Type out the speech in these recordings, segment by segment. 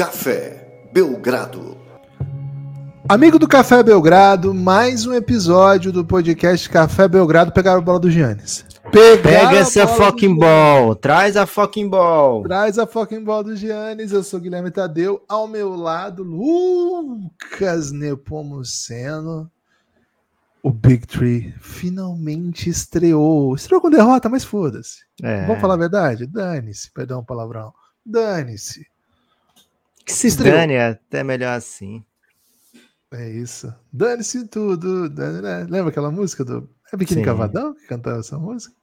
Café Belgrado. Amigo do Café Belgrado, mais um episódio do podcast Café Belgrado. Pegaram a bola do Giannis. Pegaram Pega essa fucking ball, traz a fucking ball. Traz a fucking ball do Giannis. Eu sou Guilherme Tadeu. Ao meu lado, Lucas Nepomuceno. O Big Tree finalmente estreou. Estreou com derrota, mas foda-se. É. Vamos falar a verdade? Dane-se, perdão, palavrão. Dane-se. Que se estreou. dane, é até melhor assim. É isso. Dane-se tudo. Dane, né? Lembra aquela música do. É Biquíni Sim. Cavadão que cantava essa música?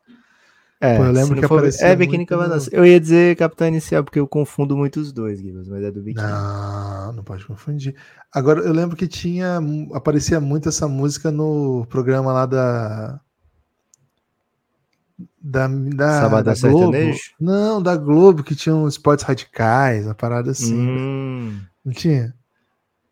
É, Pô, eu lembro que for... É Biquíni Cavadão. No... Eu ia dizer Capitão Inicial, porque eu confundo muito os dois, Guilherme, mas é do Biquíni. Não, não pode confundir. Agora, eu lembro que tinha. Aparecia muito essa música no programa lá da. Da, da, da Globo. Sertanejo? Não, da Globo, que tinha uns esportes radicais, uma parada assim. Hum. Não tinha?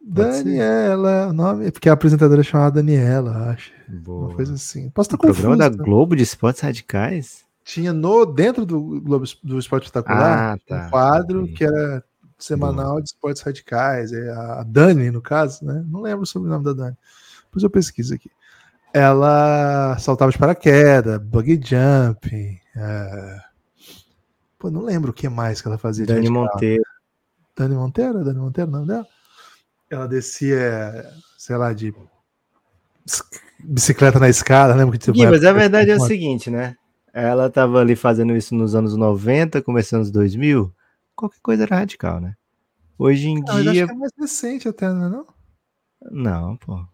Daniela, o nome, porque a apresentadora é chamada Daniela, acho. Boa. Uma coisa assim. Posso estar o confuso. Programa da Globo de Esportes Radicais? Tinha no dentro do Globo do Esporte Espetacular ah, tá. um quadro que era semanal Boa. de esportes radicais. É a Dani, no caso, né? Não lembro sobre o nome da Dani. Depois eu pesquiso aqui. Ela saltava de paraquedas, buggy jump. É... Pô, não lembro o que mais que ela fazia. Dani Monteiro. Dani Monteiro? Dani Monteiro, não dela? ela descia, sei lá, de bicicleta na escada, lembra que Gui, mas a verdade é o seguinte, né? Ela tava ali fazendo isso nos anos 90, começando nos 2000, qualquer coisa era radical, né? Hoje em não, dia. é mais recente até, não é? Não, não pô.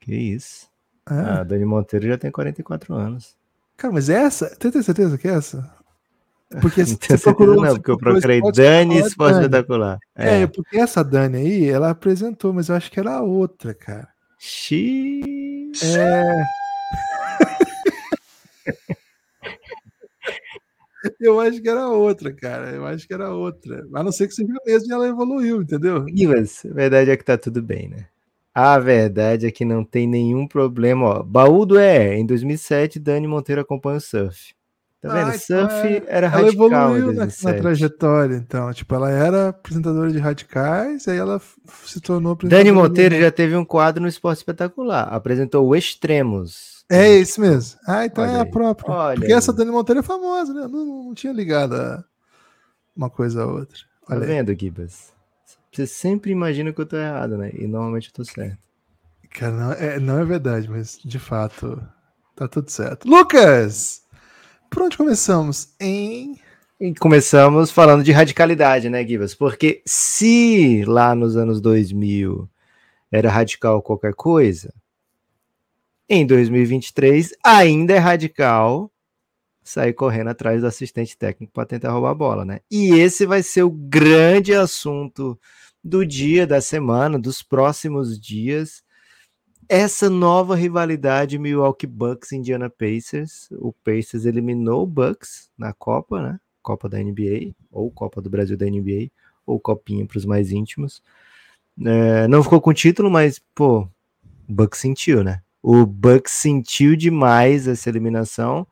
Que isso. É. A Dani Monteiro já tem 44 anos. Cara, mas essa? Tem certeza que é essa? Porque não você procurou, não, porque eu procurei Dani Esporte Espetacular. É. é. porque essa Dani aí, ela apresentou, mas eu acho que era a outra, cara. Xiii. É. eu acho que era outra, cara. Eu acho que era outra. A não ser que seja mesmo e ela evoluiu, entendeu? Mas a verdade é que tá tudo bem, né? A verdade é que não tem nenhum problema. Ó, baú do é, em 2007, Dani Monteiro acompanha o surf. Tá vendo? Ah, então Surf é... era ela radical. Ela evoluiu na, na, trajetória, então. Tipo, ela era apresentadora de radicais, aí ela se tornou Dani Monteiro já teve um quadro no Esporte Espetacular. Apresentou o Extremos. É esse mesmo. Ah, então Olha é a própria. Olha Porque aí. essa Dani Monteiro é famosa, né? Não, não tinha ligado uma coisa a outra. Tá Olha tá vendo, Gibas? Você sempre imagina que eu tô errado, né? E normalmente eu tô certo. Cara, não é, não é verdade, mas de fato tá tudo certo. Lucas! Por onde começamos? Em. E começamos falando de radicalidade, né, Gibas? Porque se lá nos anos 2000 era radical qualquer coisa, em 2023 ainda é radical sair correndo atrás do assistente técnico para tentar roubar a bola, né? E esse vai ser o grande assunto do dia, da semana, dos próximos dias essa nova rivalidade Milwaukee Bucks Indiana Pacers. O Pacers eliminou o Bucks na Copa, né? Copa da NBA, ou Copa do Brasil da NBA, ou Copinha para os mais íntimos. É, não ficou com título, mas, pô, o Bucks sentiu, né? O Bucks sentiu demais essa eliminação.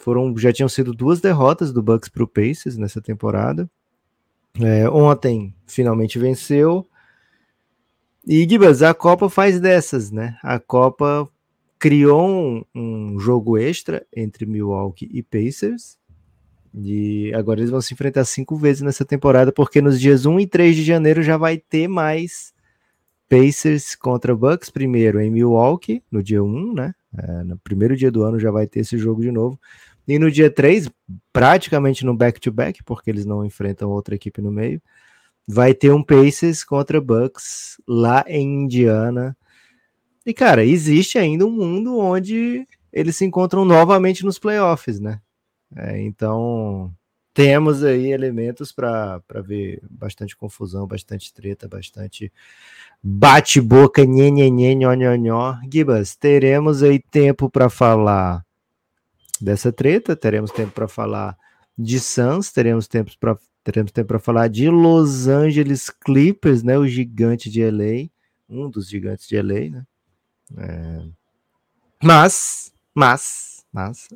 Foram, já tinham sido duas derrotas do Bucks para o Pacers nessa temporada. É, ontem finalmente venceu. E Gibas, a Copa faz dessas, né? A Copa criou um, um, jogo extra entre Milwaukee e Pacers. E agora eles vão se enfrentar cinco vezes nessa temporada, porque nos dias 1 e 3 de janeiro já vai ter mais Pacers contra Bucks, primeiro em Milwaukee, no dia 1, né? É, no primeiro dia do ano já vai ter esse jogo de novo. E no dia 3, praticamente no back-to-back, -back, porque eles não enfrentam outra equipe no meio, vai ter um Pacers contra Bucks lá em Indiana. E, cara, existe ainda um mundo onde eles se encontram novamente nos playoffs, né? É, então, temos aí elementos para ver bastante confusão, bastante treta, bastante bate-boca, nhenhenhen, nhonhonhó. Gibas, teremos aí tempo para falar dessa treta, teremos tempo para falar de Suns, teremos tempo para teremos tempo para falar de Los Angeles Clippers, né? O gigante de LA, um dos gigantes de LA, né? É... Mas, mas, mas,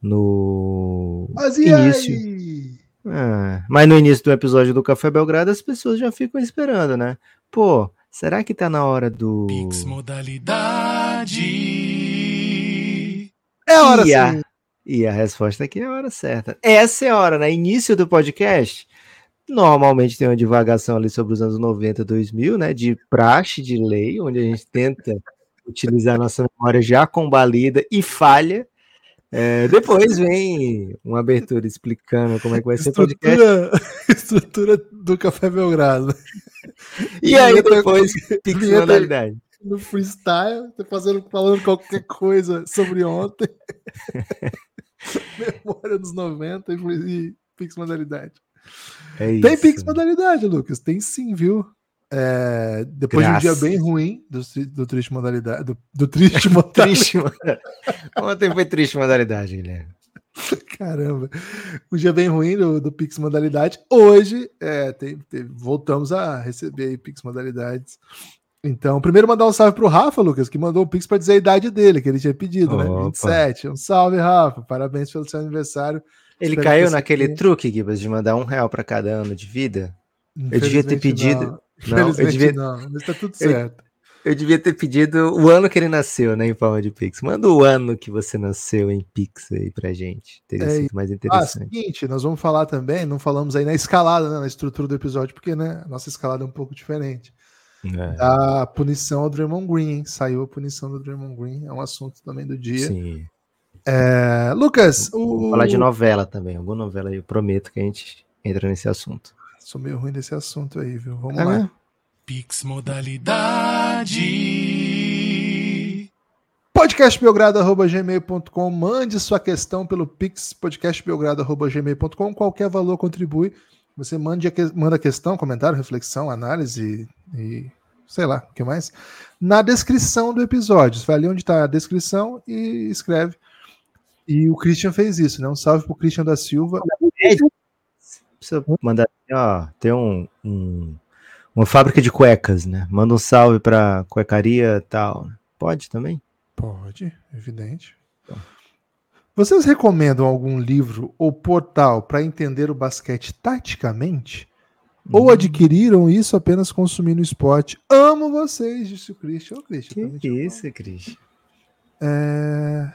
no mas início. Aí? É, mas no início do episódio do Café Belgrado as pessoas já ficam esperando, né? Pô, será que tá na hora do. Pix modalidade. É a hora e a, e a resposta aqui é a hora certa. Essa é a hora, né? Início do podcast. Normalmente tem uma divagação ali sobre os anos 90, 2000, né? De praxe, de lei, onde a gente tenta utilizar nossa memória já combalida e falha é, depois vem uma abertura explicando como é que vai ser o podcast. Estrutura do Café Belgrado. E, e aí depois Pix modalidade. No freestyle, fazendo, falando qualquer coisa sobre ontem. Memória dos 90 e Pix modalidade. É Tem Pix modalidade, Lucas? Tem sim, viu? É, depois Graças. de um dia bem ruim do, do triste modalidade. Do, do triste modalidade. Ontem foi triste modalidade, Guilherme. Caramba, um dia bem ruim do, do Pix Modalidade. Hoje é, tem, tem, voltamos a receber aí Pix Modalidades. Então, primeiro mandar um salve pro Rafa, Lucas, que mandou o Pix para dizer a idade dele, que ele tinha pedido, né? Opa. né? 27. Um salve, Rafa. Parabéns pelo seu aniversário. Ele Espero caiu naquele truque, Gibas, de mandar um real para cada ano de vida. Eu devia ter pedido. Não. Não, eu devia... não, mas tá tudo certo. Eu, eu, devia ter pedido o ano que ele nasceu, né, em forma de Pix. Manda o ano que você nasceu em Pix aí pra gente. Teria é, sido mais ah, interessante. Ah, seguinte, nós vamos falar também, não falamos aí na escalada, né, na estrutura do episódio, porque, né, a nossa escalada é um pouco diferente. É. A punição ao Draymond Green, hein? saiu a punição do Draymond Green, é um assunto também do dia. Sim. É, Lucas, Vou o... falar de novela também, alguma novela aí, eu prometo que a gente entra nesse assunto. Sou meio ruim desse assunto aí, viu? Vamos é, lá. Né? Pix modalidade. podcastbelgrado.gmail.com Mande sua questão pelo Pix podcastbelgrado.gmail.com Qualquer valor contribui. Você mande a que, manda questão, comentário, reflexão, análise e sei lá, o que mais? Na descrição do episódio. Você vai ali onde está a descrição e escreve. E o Christian fez isso, né? Um salve pro Christian da Silva. É, precisa mandar, ó, tem um, um, uma fábrica de cuecas, né? Manda um salve pra cuecaria tal. Pode também? Pode, evidente. Então. Vocês recomendam algum livro ou portal para entender o basquete taticamente? Hum. Ou adquiriram isso apenas consumindo esporte? Amo vocês, disse o Christian. Ô, Christian que isso, Christian? É...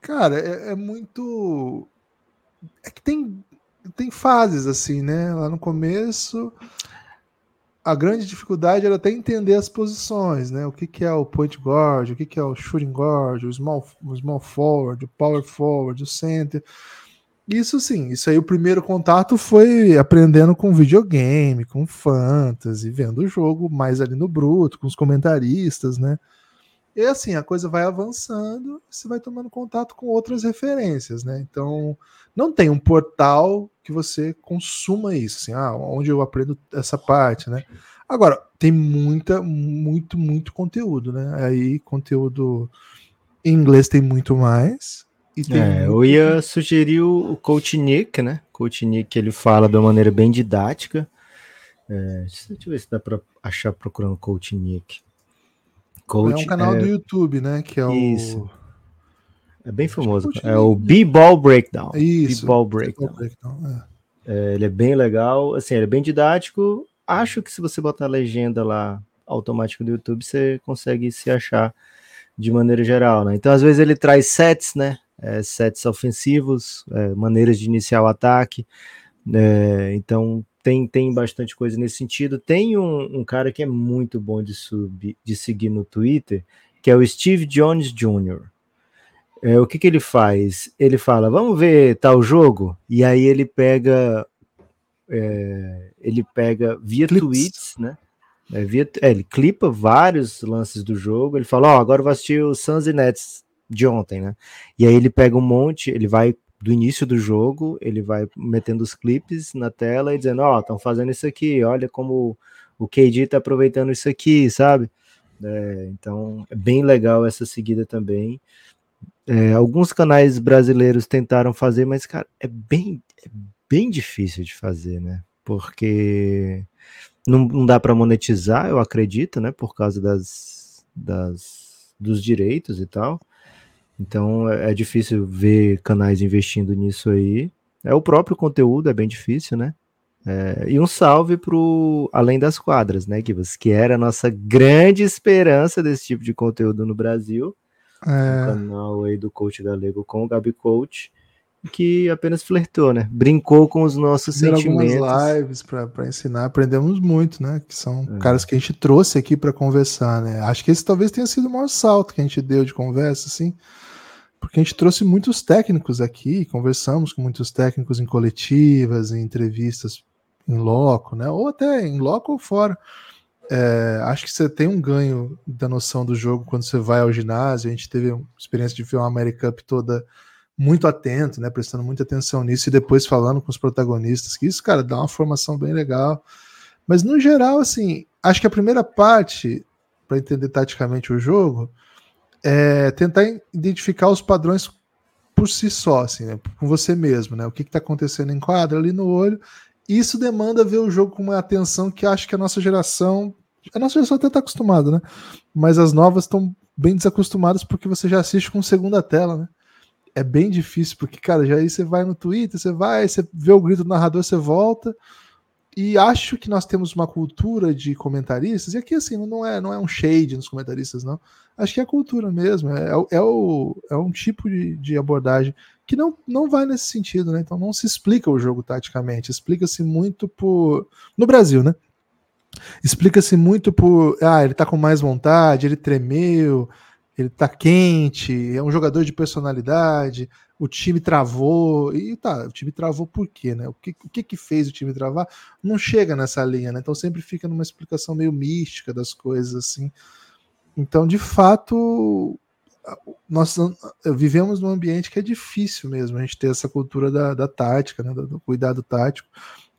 Cara, é, é muito. É que tem tem fases assim, né? Lá no começo, a grande dificuldade era até entender as posições, né? O que, que é o point guard, o que, que é o shooting guard, o small, o small forward, o power forward, o center. Isso sim, isso aí o primeiro contato foi aprendendo com videogame, com fantasy, vendo o jogo mais ali no bruto, com os comentaristas, né? E assim, a coisa vai avançando, você vai tomando contato com outras referências, né? Então, não tem um portal que você consuma isso, assim, ah, onde eu aprendo essa parte, né? Agora, tem muita, muito, muito conteúdo, né? Aí, conteúdo em inglês tem muito mais. Tem é, muito... Eu ia sugerir o Coach Nick, né? Coach Nick, ele fala de uma maneira bem didática. É, deixa eu ver se dá para achar procurando Coach Nick. Coach, é um canal é... do YouTube, né? Que é Isso. o. É bem famoso. É o B-Ball Breakdown. Isso. B-Ball Breakdown. Breakdown é. É, ele é bem legal, assim, ele é bem didático. Acho que se você botar a legenda lá automática do YouTube, você consegue se achar de maneira geral, né? Então, às vezes ele traz sets, né? É, sets ofensivos, é, maneiras de iniciar o ataque. É, então, tem, tem bastante coisa nesse sentido. Tem um, um cara que é muito bom de, sub, de seguir no Twitter, que é o Steve Jones Jr. É, o que, que ele faz? Ele fala, vamos ver tal jogo, e aí ele pega é, ele pega via Clips. tweets, né? É, via, é, ele clipa vários lances do jogo, ele fala, ó, oh, agora eu vou assistir o Suns e Nets de ontem, né? E aí ele pega um monte, ele vai do início do jogo, ele vai metendo os clipes na tela e dizendo, ó, oh, estão fazendo isso aqui, olha como o KD tá aproveitando isso aqui, sabe? É, então, é bem legal essa seguida também. É, alguns canais brasileiros tentaram fazer, mas, cara, é bem, é bem difícil de fazer, né? Porque não, não dá para monetizar, eu acredito, né? Por causa das, das, dos direitos e tal. Então é, é difícil ver canais investindo nisso aí. É o próprio conteúdo, é bem difícil, né? É, e um salve pro Além das Quadras, né, Gibas? Que era a nossa grande esperança desse tipo de conteúdo no Brasil. É. O canal aí do Coach Galego com o Gabi Coach, que apenas flertou, né? Brincou com os nossos Fizeram sentimentos. algumas lives para ensinar, aprendemos muito, né? Que são é. caras que a gente trouxe aqui para conversar, né? Acho que esse talvez tenha sido o maior salto que a gente deu de conversa, assim porque a gente trouxe muitos técnicos aqui, conversamos com muitos técnicos em coletivas, em entrevistas em loco, né? Ou até em loco ou fora. É, acho que você tem um ganho da noção do jogo quando você vai ao ginásio. A gente teve a experiência de ver uma American Cup toda muito atento, né? Prestando muita atenção nisso e depois falando com os protagonistas. Que isso, cara, dá uma formação bem legal. Mas no geral, assim, acho que a primeira parte para entender taticamente o jogo é tentar identificar os padrões por si só, assim, né? com você mesmo, né? O que está acontecendo em quadra ali no olho. Isso demanda ver o jogo com uma atenção que acho que a nossa geração. A nossa geração até está acostumada, né? Mas as novas estão bem desacostumadas porque você já assiste com segunda tela, né? É bem difícil, porque, cara, já aí você vai no Twitter, você vai, você vê o grito do narrador, você volta. E acho que nós temos uma cultura de comentaristas, e aqui assim, não é, não é um shade nos comentaristas, não. Acho que é cultura mesmo, é, é, o, é um tipo de, de abordagem que não, não vai nesse sentido, né? Então não se explica o jogo taticamente, explica-se muito por. No Brasil, né? Explica-se muito por. Ah, ele tá com mais vontade, ele tremeu, ele tá quente, é um jogador de personalidade, o time travou, e tá, o time travou por quê, né? O que, o que que fez o time travar? Não chega nessa linha, né? Então sempre fica numa explicação meio mística das coisas, assim. Então, de fato, nós vivemos num ambiente que é difícil mesmo a gente ter essa cultura da, da tática, né? Do, do cuidado tático.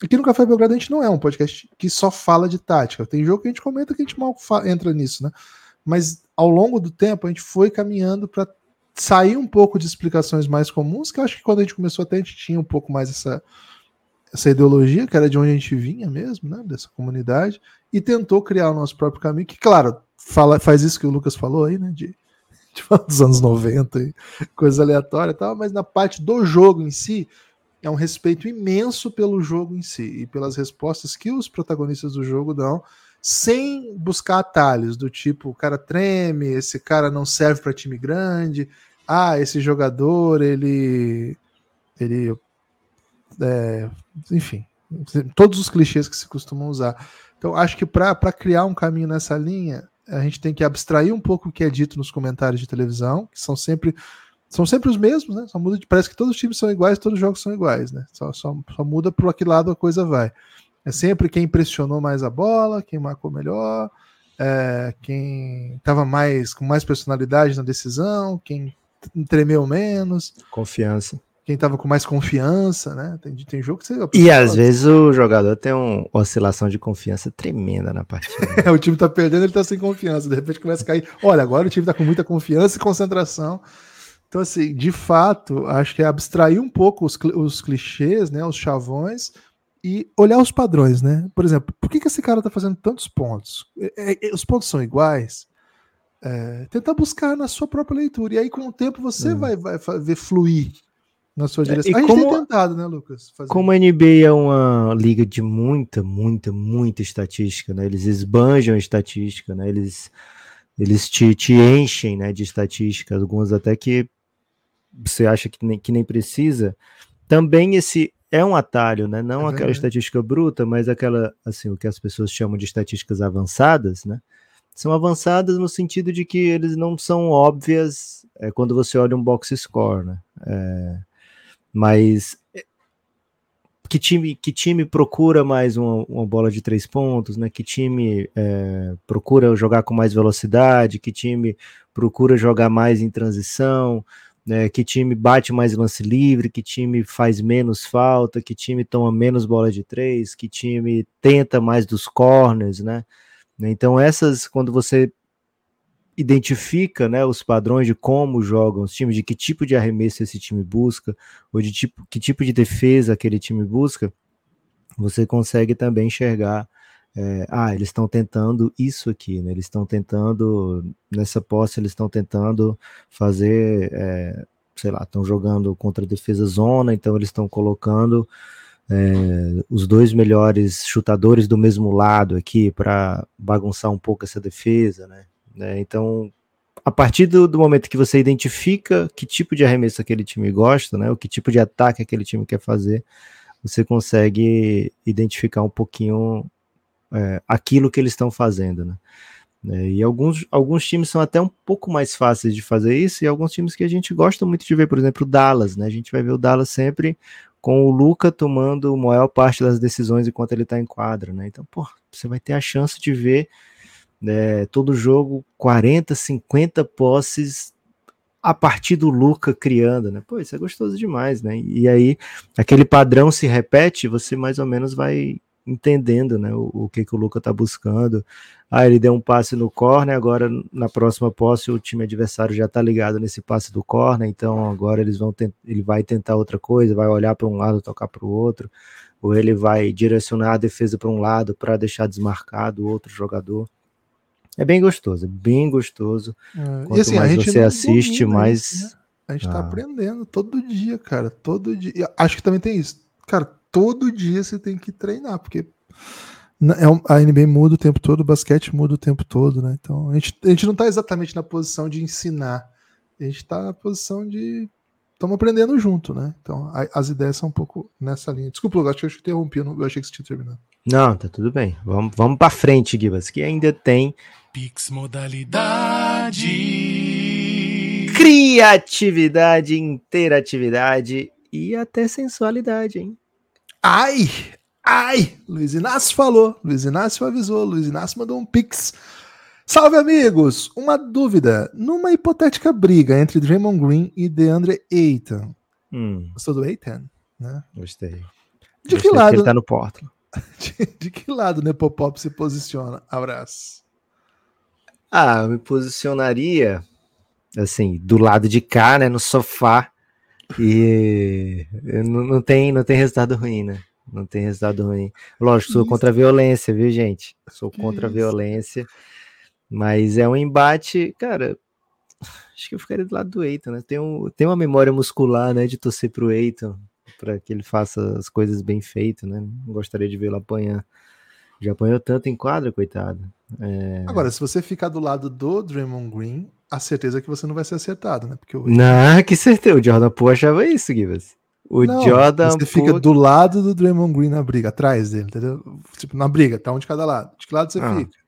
Aqui no Café Belgrado a gente não é um podcast que só fala de tática. Tem jogo que a gente comenta que a gente mal entra nisso, né? Mas ao longo do tempo a gente foi caminhando para sair um pouco de explicações mais comuns, que eu acho que quando a gente começou até a gente tinha um pouco mais essa, essa ideologia, que era de onde a gente vinha mesmo, né, dessa comunidade, e tentou criar o nosso próprio caminho, que claro, fala, faz isso que o Lucas falou aí, né, de, de dos anos 90 e coisas aleatórias e tal, mas na parte do jogo em si, é um respeito imenso pelo jogo em si e pelas respostas que os protagonistas do jogo dão sem buscar atalhos do tipo, o cara treme, esse cara não serve para time grande, ah, esse jogador, ele. ele é, enfim, todos os clichês que se costumam usar. Então, acho que para criar um caminho nessa linha, a gente tem que abstrair um pouco o que é dito nos comentários de televisão, que são sempre são sempre os mesmos, né? Só muda de, parece que todos os times são iguais, todos os jogos são iguais, né? Só, só, só muda por que lado a coisa vai. É sempre quem pressionou mais a bola, quem marcou melhor, é, quem estava mais com mais personalidade na decisão, quem tremeu menos. Confiança. Quem estava com mais confiança, né? Tem, tem jogo que você. E às vezes o jogador tem uma oscilação de confiança tremenda na partida. o time está perdendo, ele está sem confiança. De repente começa a cair. Olha, agora o time está com muita confiança e concentração. Então, assim, de fato, acho que é abstrair um pouco os, os clichês, né? Os chavões e olhar os padrões, né? Por exemplo, por que, que esse cara tá fazendo tantos pontos? É, é, os pontos são iguais? É, tentar buscar na sua própria leitura. E aí, com o tempo, você vai, vai ver fluir na sua é, direção. E a gente como, tem tentado, né, Lucas? Fazer. Como a NBA é uma liga de muita, muita, muita estatística, né? Eles esbanjam estatística, né? Eles, eles te, te enchem né, de estatística, algumas até que você acha que nem, que nem precisa. Também esse é um atalho, né? Não é aquela estatística bruta, mas aquela, assim, o que as pessoas chamam de estatísticas avançadas, né? São avançadas no sentido de que eles não são óbvias é, quando você olha um box score, né? É, mas é, que time, que time procura mais uma, uma, bola de três pontos, né? Que time é, procura jogar com mais velocidade, que time procura jogar mais em transição, né, que time bate mais lance livre, que time faz menos falta, que time toma menos bola de três, que time tenta mais dos corners, né? Então essas, quando você identifica né, os padrões de como jogam os times, de que tipo de arremesso esse time busca, ou de tipo, que tipo de defesa aquele time busca, você consegue também enxergar é, ah, eles estão tentando isso aqui, né? Eles estão tentando, nessa posse, eles estão tentando fazer é, sei lá, estão jogando contra a defesa zona, então eles estão colocando é, os dois melhores chutadores do mesmo lado aqui para bagunçar um pouco essa defesa, né? É, então, a partir do, do, momento que você identifica que tipo de arremesso aquele time gosta, né? O que tipo de ataque aquele time quer fazer, você consegue identificar um pouquinho é, aquilo que eles estão fazendo, né? É, e alguns, alguns times são até um pouco mais fáceis de fazer isso, e alguns times que a gente gosta muito de ver, por exemplo, o Dallas, né? A gente vai ver o Dallas sempre com o Luca tomando a maior parte das decisões enquanto ele está em quadra, né? Então, pô, você vai ter a chance de ver né, todo jogo 40, 50 posses a partir do Luca criando, né? Pô, isso é gostoso demais, né? E aí aquele padrão se repete, você mais ou menos vai entendendo, né, o, o que que o Luca tá buscando. Ah, ele deu um passe no corner, agora na próxima posse o time adversário já tá ligado nesse passe do corner, então agora eles vão ele vai tentar outra coisa, vai olhar para um lado, tocar para o outro, ou ele vai direcionar a defesa para um lado para deixar desmarcado o outro jogador. É bem gostoso, é bem gostoso. É, Quanto assim, mais você assiste, mais. Isso, né? A gente tá ah. aprendendo todo dia, cara. Todo dia. Acho que também tem isso. Cara, todo dia você tem que treinar, porque é a NBA muda o tempo todo, o basquete muda o tempo todo, né? Então a gente, a gente não tá exatamente na posição de ensinar, a gente tá na posição de. Estamos aprendendo junto, né? Então a, as ideias são um pouco nessa linha. Desculpa, eu acho que eu te interrompi, eu achei que você tinha terminado. Não, tá tudo bem. Vamos, vamos para frente, Gibas, que ainda tem Pix modalidade. Criatividade, interatividade e até sensualidade, hein? Ai! Ai! Luiz Inácio falou, Luiz Inácio avisou, Luiz Inácio mandou um Pix. Salve, amigos! Uma dúvida. Numa hipotética briga entre Draymond Green e DeAndre Ayton. Hum. Gostou do Ayton? Né? Gostei. De Gostei que lado? Que ele tá no Portland. De, de que lado o Nepopop se posiciona? Abraço. Ah, eu me posicionaria assim, do lado de cá, né, no sofá. E não, não tem, não tem resultado ruim, né? Não tem resultado ruim. Lógico, sou contra a violência, viu, gente? Sou contra a violência. Mas é um embate, cara. Acho que eu ficaria do lado do Eiton, né? Tem, um, tem uma memória muscular, né, de torcer pro Eiton, para que ele faça as coisas bem feitas, né? Não gostaria de vê-lo apanhar. Já apanhou tanto em quadra, coitado. É... Agora, se você ficar do lado do Draymond Green, a certeza é que você não vai ser acertado, né? Porque o... Não, que certeza. O Jordan Poole achava isso, Givas. O não, Jordan Você fica do lado do Draymond Green na briga, atrás dele, entendeu? Tipo, na briga, tá um de cada lado. De que lado você ah. fica?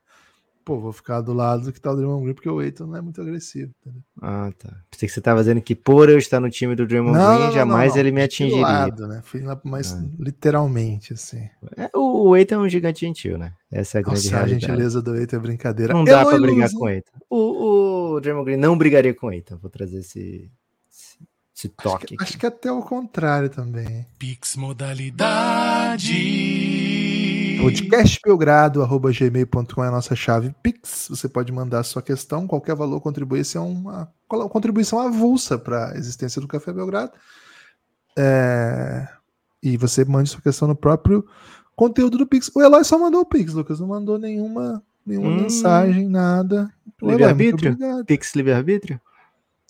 Pô, vou ficar do lado do que tá o Draymond Green, porque o Eiton não é muito agressivo. Entendeu? Ah, tá. Pensei que você tava dizendo que por eu estar no time do Draymond não, Green, não, jamais não, ele me atingiria. Lado, né? Fui lá mais ah. literalmente, assim. É, o, Eiton é um gigante gentil, né? Essa é a grande Nossa, realidade. a gentileza do Eiton é brincadeira. Não dá para brigar com o Eiton. O, o Draymond Green não brigaria com o Eiton. Vou trazer esse, esse toque. Acho que, acho que até o contrário também. Pix modalidade podcastbelgrado.gmail.com é a nossa chave Pix. Você pode mandar sua questão, qualquer valor contribui. Isso é uma contribuição avulsa para a existência do Café Belgrado. É... E você mande sua questão no próprio conteúdo do Pix. O Eloy só mandou o Pix, Lucas. Não mandou nenhuma, nenhuma hum. mensagem, nada. Livre-arbítrio? Pix livre-arbítrio?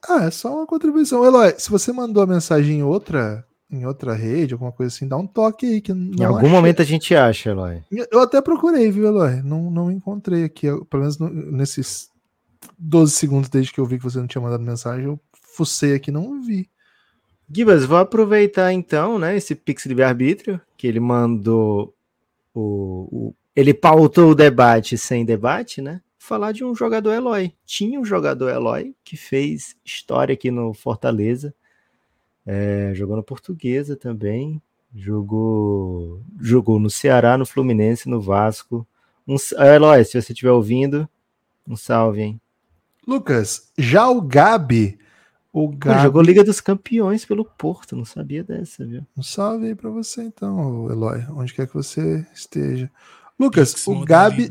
Ah, é só uma contribuição. Eloy, se você mandou a mensagem em outra em outra rede, alguma coisa assim, dá um toque aí. Que em algum achei. momento a gente acha, Eloy. Eu até procurei, viu, Eloy? Não, não encontrei aqui. Eu, pelo menos no, nesses 12 segundos desde que eu vi que você não tinha mandado mensagem, eu fucei aqui não vi. Gibas, vou aproveitar então, né, esse Pix livre-arbítrio, que ele mandou o, o, Ele pautou o debate sem debate, né? Falar de um jogador Eloy. Tinha um jogador Eloy que fez história aqui no Fortaleza é, jogou na Portuguesa também. Jogou, jogou no Ceará, no Fluminense, no Vasco. Um, Eloy, se você estiver ouvindo, um salve, hein? Lucas, já o Gabi. O Gabi... jogou Liga dos Campeões pelo Porto, não sabia dessa, viu? Um salve aí pra você então, Eloy, onde quer que você esteja. Lucas, o Gabi.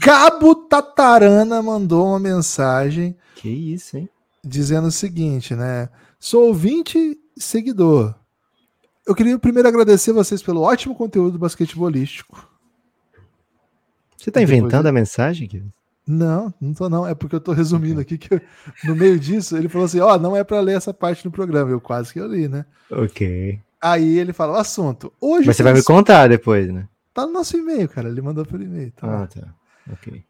Cabo Tatarana mandou uma mensagem. Que isso, hein? Dizendo o seguinte, né? Sou ouvinte e seguidor. Eu queria primeiro agradecer vocês pelo ótimo conteúdo basquetebolístico. Você tá inventando a mensagem, Não, não tô não. É porque eu tô resumindo aqui que eu, no meio disso ele falou assim: ó, oh, não é para ler essa parte no programa. Eu quase que eu li, né? Ok. Aí ele fala: o assunto. Hoje Mas você vai me contar depois, né? Tá no nosso e-mail, cara. Ele mandou pelo e-mail. Tá ah, tá. Ok.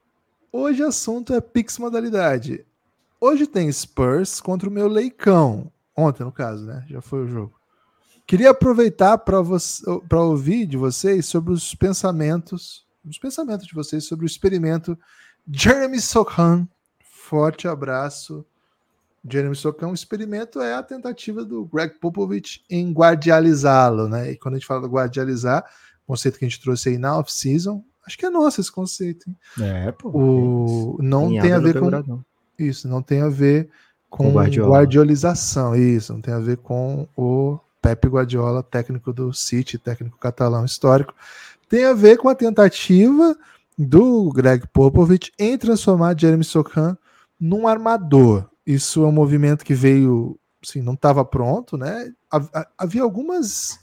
Hoje o assunto é Pix modalidade. Hoje tem Spurs contra o meu Leicão. Ontem, no caso, né? Já foi o jogo. Queria aproveitar para ouvir de vocês sobre os pensamentos, os pensamentos de vocês sobre o experimento Jeremy Sochan. Forte abraço. Jeremy Sochan, o experimento é a tentativa do Greg Popovich em guardializá-lo, né? E quando a gente fala de guardializar, conceito que a gente trouxe aí na off-season, acho que é nosso esse conceito. Hein? É, pô. O, não tem a ver com. Isso, não tem a ver com, com guardiolização. Isso, não tem a ver com o Pepe Guardiola, técnico do City, técnico catalão histórico, tem a ver com a tentativa do Greg Popovich em transformar Jeremy Sokan num armador. Isso é um movimento que veio, assim, não estava pronto, né? Havia algumas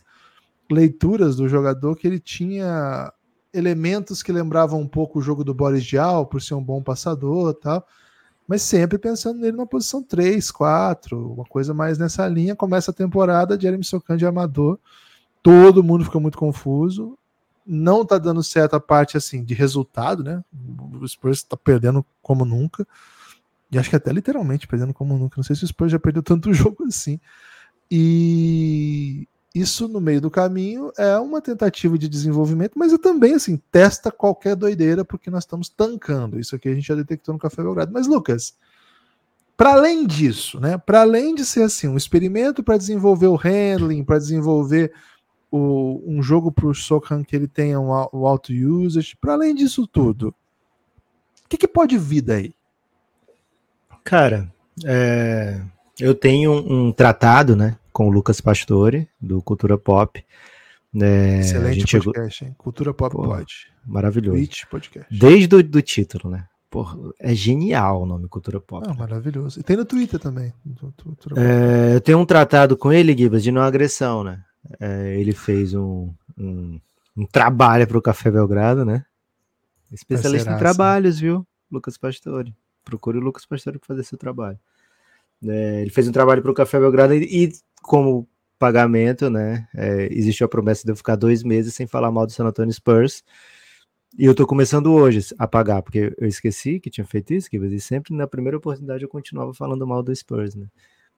leituras do jogador que ele tinha elementos que lembravam um pouco o jogo do Boris Diaw, por ser um bom passador tal mas sempre pensando nele na posição 3, 4, uma coisa mais nessa linha. Começa a temporada, Jeremy Socan de armador, todo mundo fica muito confuso, não tá dando certo a parte assim de resultado, né? O Spurs tá perdendo como nunca, e acho que até literalmente perdendo como nunca. Não sei se o Spurs já perdeu tanto jogo assim. E isso no meio do caminho é uma tentativa de desenvolvimento, mas é também assim, testa qualquer doideira porque nós estamos tancando. Isso aqui a gente já detectou no Café Belgrado. Mas Lucas, para além disso, né, para além de ser assim, um experimento para desenvolver o handling, para desenvolver o, um jogo para o Sokan que ele tenha um, o auto usage, para além disso tudo, o que, que pode vir daí? Cara, é, eu tenho um, um tratado, né, com o Lucas Pastore, do Cultura Pop. É, Excelente podcast, chegou... hein? Cultura Pop Pô, Pod. Maravilhoso. Twitch podcast. Desde o do título, né? Porra, é genial o nome Cultura Pop. Ah, maravilhoso. E tem no Twitter também. É, eu tenho um tratado com ele, Gibas, de não agressão, né? É, ele fez um, um, um trabalho para o Café Belgrado, né? Especialista em trabalhos, viu? Lucas Pastore. Procure o Lucas Pastore para fazer seu trabalho. É, ele fez um trabalho para o Café Belgrado e, e como pagamento, né? É, existe a promessa de eu ficar dois meses sem falar mal do San Antonio Spurs. E eu tô começando hoje a pagar, porque eu esqueci que tinha feito isso, que e sempre na primeira oportunidade eu continuava falando mal do Spurs, né?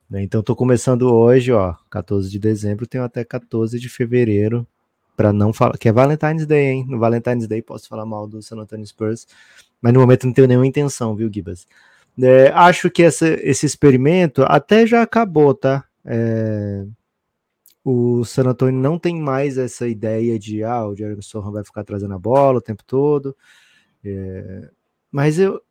né então tô começando hoje, ó, 14 de dezembro, tenho até 14 de fevereiro para não falar, que é Valentine's Day, hein? No Valentine's Day posso falar mal do San Antonio Spurs, mas no momento não tenho nenhuma intenção, viu, Gibas? É, acho que essa, esse experimento até já acabou, tá? É, o San Antonio não tem mais essa ideia de ah, o Jeremy Sohan vai ficar trazendo a bola o tempo todo. É, mas eu,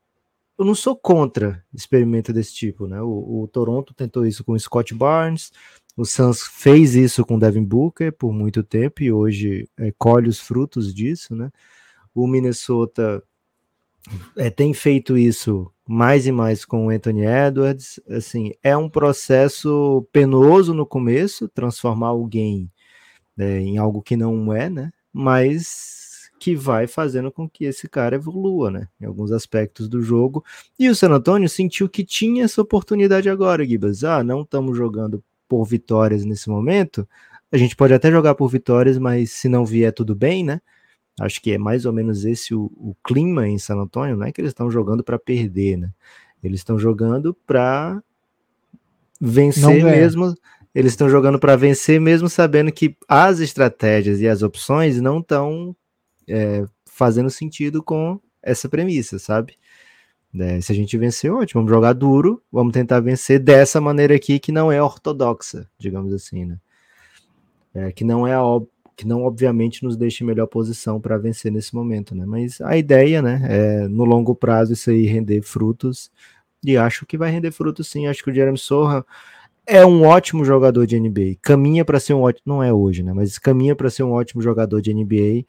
eu não sou contra experimento desse tipo, né? O, o, Toronto tentou isso com o Scott Barnes, o Suns fez isso com o Devin Booker por muito tempo e hoje é, colhe os frutos disso, né? O Minnesota é, tem feito isso mais e mais com o Anthony Edwards. Assim, é um processo penoso no começo, transformar alguém né, em algo que não é, né? Mas que vai fazendo com que esse cara evolua, né? Em alguns aspectos do jogo. E o San Antonio sentiu que tinha essa oportunidade agora, Gibas. Ah, não estamos jogando por vitórias nesse momento. A gente pode até jogar por vitórias, mas se não vier tudo bem, né? Acho que é mais ou menos esse o, o clima em San Antônio, não é que eles estão jogando para perder, né? Eles estão jogando para vencer mesmo. Eles estão jogando para vencer mesmo sabendo que as estratégias e as opções não estão é, fazendo sentido com essa premissa, sabe? É, se a gente vencer, ótimo, vamos jogar duro, vamos tentar vencer dessa maneira aqui que não é ortodoxa, digamos assim, né? É, que não é a, que não obviamente nos deixe em melhor posição para vencer nesse momento, né? Mas a ideia, né, é no longo prazo isso aí render frutos e acho que vai render frutos sim. Acho que o Jeremy Sorra é um ótimo jogador de NBA, caminha para ser um ótimo, não é hoje, né? Mas caminha para ser um ótimo jogador de NBA.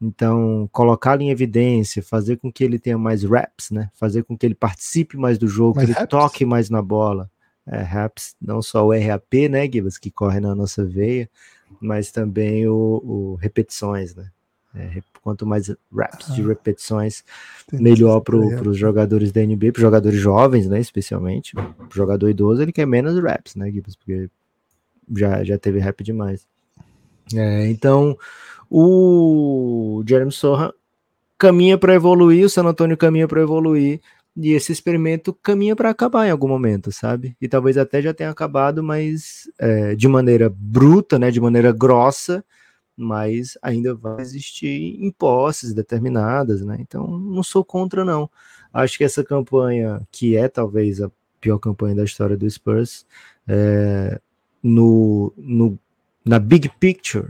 Então, colocá-lo em evidência, fazer com que ele tenha mais raps, né? Fazer com que ele participe mais do jogo, mais que ele raps? toque mais na bola. É, raps, não só o RAP, né, Gibas, que corre na nossa veia, mas também o, o repetições, né? É, quanto mais reps de ah, repetições, melhor para os jogadores da NBA, para jogadores jovens, né? Especialmente. O jogador idoso, ele quer menos reps, né, Gibbs? Porque já, já teve rap demais. É, então, o Jeremy Sohan caminha para evoluir, o San Antonio caminha para evoluir, e esse experimento caminha para acabar em algum momento, sabe? E talvez até já tenha acabado, mas é, de maneira bruta, né, de maneira grossa, mas ainda vai existir em posses determinadas, né? Então não sou contra não. Acho que essa campanha, que é talvez a pior campanha da história do Spurs, é, no, no, na big picture,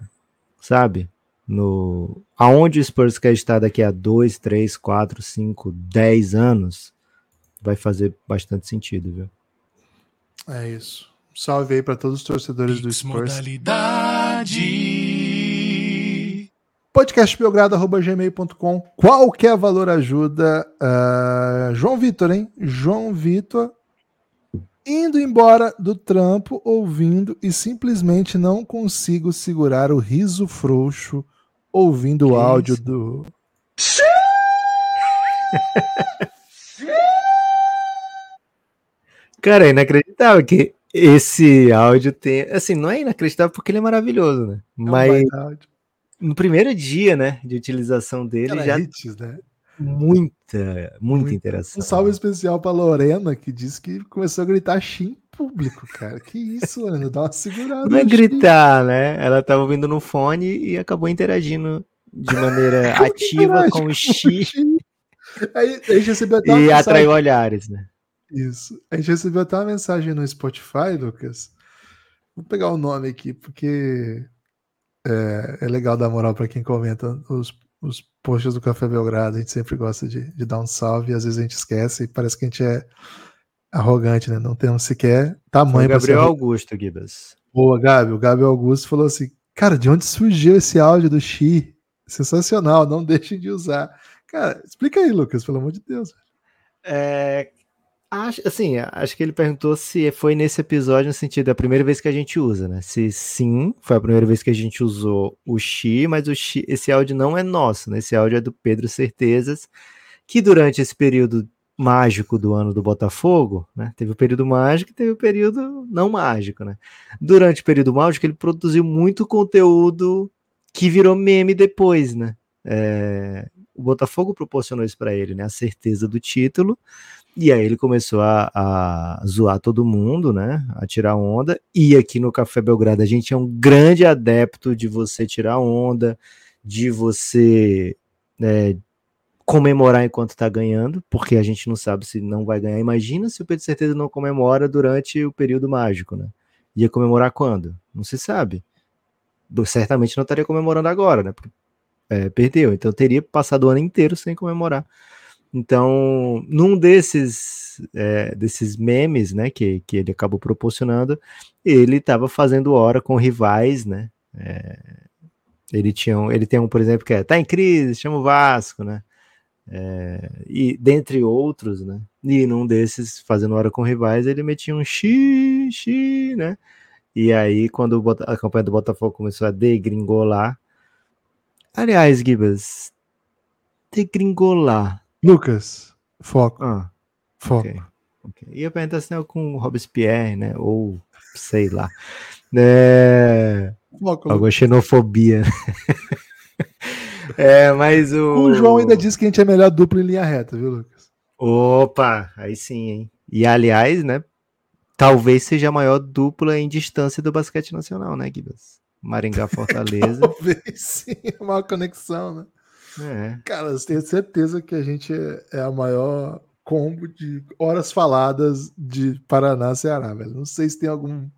sabe? No aonde o Spurs quer estar daqui a 2, 3, 4, 5, 10 anos, vai fazer bastante sentido, viu? É isso. Salve aí para todos os torcedores do Spurs. Modalidade. Podcastbelgrado.gmail.com Qualquer valor ajuda. Uh, João Vitor, hein? João Vitor indo embora do trampo, ouvindo e simplesmente não consigo segurar o riso frouxo ouvindo que o áudio isso? do. Cara, é inacreditável que esse áudio tem. Assim, não é inacreditável porque ele é maravilhoso, né? É Mas no primeiro dia, né, de utilização dele Cara, já. Hits, né? Muita, muita interação. Um salve especial para Lorena, que disse que começou a gritar xim público, cara. Que isso, Lorena? Dá uma segurada. Não é gritar, né? Ela tava ouvindo no fone e acabou interagindo de maneira ativa com o xi. Aí, a gente recebeu até e atraiu olhares, né? Isso. A gente recebeu até uma mensagem no Spotify, Lucas. Vou pegar o nome aqui, porque é, é legal dar moral para quem comenta os, os posts do Café Belgrado. A gente sempre gosta de, de dar um salve, e às vezes a gente esquece e parece que a gente é arrogante, né? Não temos sequer tamanho para Gabriel Augusto, Gibas. Boa, Gabi. O Gabi Augusto falou assim: Cara, de onde surgiu esse áudio do Xi? Sensacional, não deixem de usar. Cara, explica aí, Lucas, pelo amor de Deus. É, Acho, assim, acho que ele perguntou se foi nesse episódio no sentido da primeira vez que a gente usa, né? Se sim, foi a primeira vez que a gente usou o Xi, mas o Xi, esse áudio não é nosso, né? Esse áudio é do Pedro Certezas, que durante esse período mágico do ano do Botafogo, né? Teve o período mágico e teve o período não mágico, né? Durante o período mágico, ele produziu muito conteúdo que virou meme depois, né? É, o Botafogo proporcionou isso para ele, né? A certeza do título e aí ele começou a, a, zoar todo mundo, né? A tirar onda. E aqui no Café Belgrado a gente é um grande adepto de você tirar onda, de você né, comemorar enquanto tá ganhando, porque a gente não sabe se não vai ganhar. Imagina se o Pedro Certeza não comemora durante o período mágico, né? Ia comemorar quando? Não se sabe. Certamente não estaria comemorando agora, né? Porque, é, perdeu. Então teria passado o ano inteiro sem comemorar. Então, num desses, é, desses memes, né, que, que ele acabou proporcionando, ele estava fazendo hora com rivais, né? É, ele tinha, um, ele tem um, por exemplo, que é tá em crise, chama o Vasco, né? É, e dentre outros, né? E num desses, fazendo hora com rivais, ele metia um xi, xi, né? E aí, quando a campanha do Botafogo começou a degringolar, aliás, Gibas, degringolar Lucas, foco. Ah, foco. Okay, okay. Ia perguntar se é com Robespierre, né? Ou sei lá. É... Foco, Alguma xenofobia. é, mas o. O João ainda disse que a gente é melhor dupla em linha reta, viu, Lucas? Opa, aí sim, hein? E aliás, né? Talvez seja a maior dupla em distância do basquete nacional, né, Gibas? Maringá Fortaleza. Talvez sim, a maior conexão, né? É. Cara, eu tenho certeza que a gente é, é a maior combo de horas faladas de Paraná Ceará, velho. Não sei se tem algum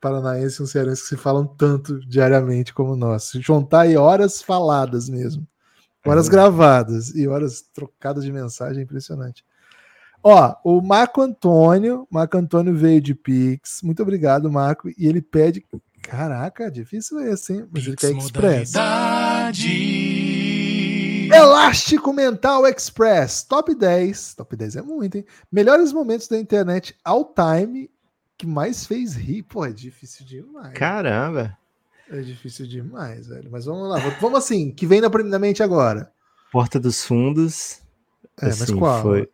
paranaense e um cearense que se falam tanto diariamente como nós. Se juntar aí horas faladas mesmo. Horas é. gravadas e horas trocadas de mensagem, é impressionante. Ó, o Marco Antônio, Marco Antônio veio de Pix. Muito obrigado, Marco. E ele pede. Caraca, difícil esse, hein? Mas ele quer Express. Elástico Mental Express, top 10. Top 10 é muito, hein? Melhores momentos da internet all time que mais fez rir. Pô, é difícil demais. Caramba. É difícil demais, velho. Mas vamos lá. Vamos assim, que vem na, na mente agora. Porta dos Fundos. É, assim, mas qual? Foi...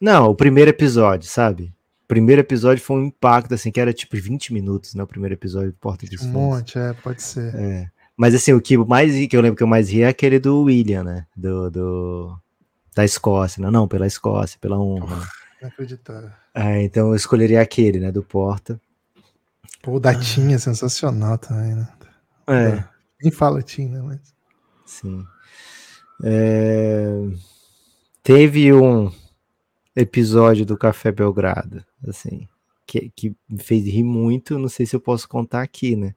Não, o primeiro episódio, sabe? O primeiro episódio foi um impacto, assim, que era tipo 20 minutos, né? O primeiro episódio de Porta dos um Fundos. Um monte, é, pode ser. É. Mas assim, o que mais que eu lembro que eu mais ri é aquele do William, né? Do, do da Escócia, não, não, pela Escócia, pela honra. Inacreditável. É, então eu escolheria aquele, né? Do Porta. Pô, o Datinha é sensacional também, né? É. Nem fala Tim, né? Mas... Sim. É... Teve um episódio do Café Belgrado, assim, que, que me fez rir muito. Não sei se eu posso contar aqui, né?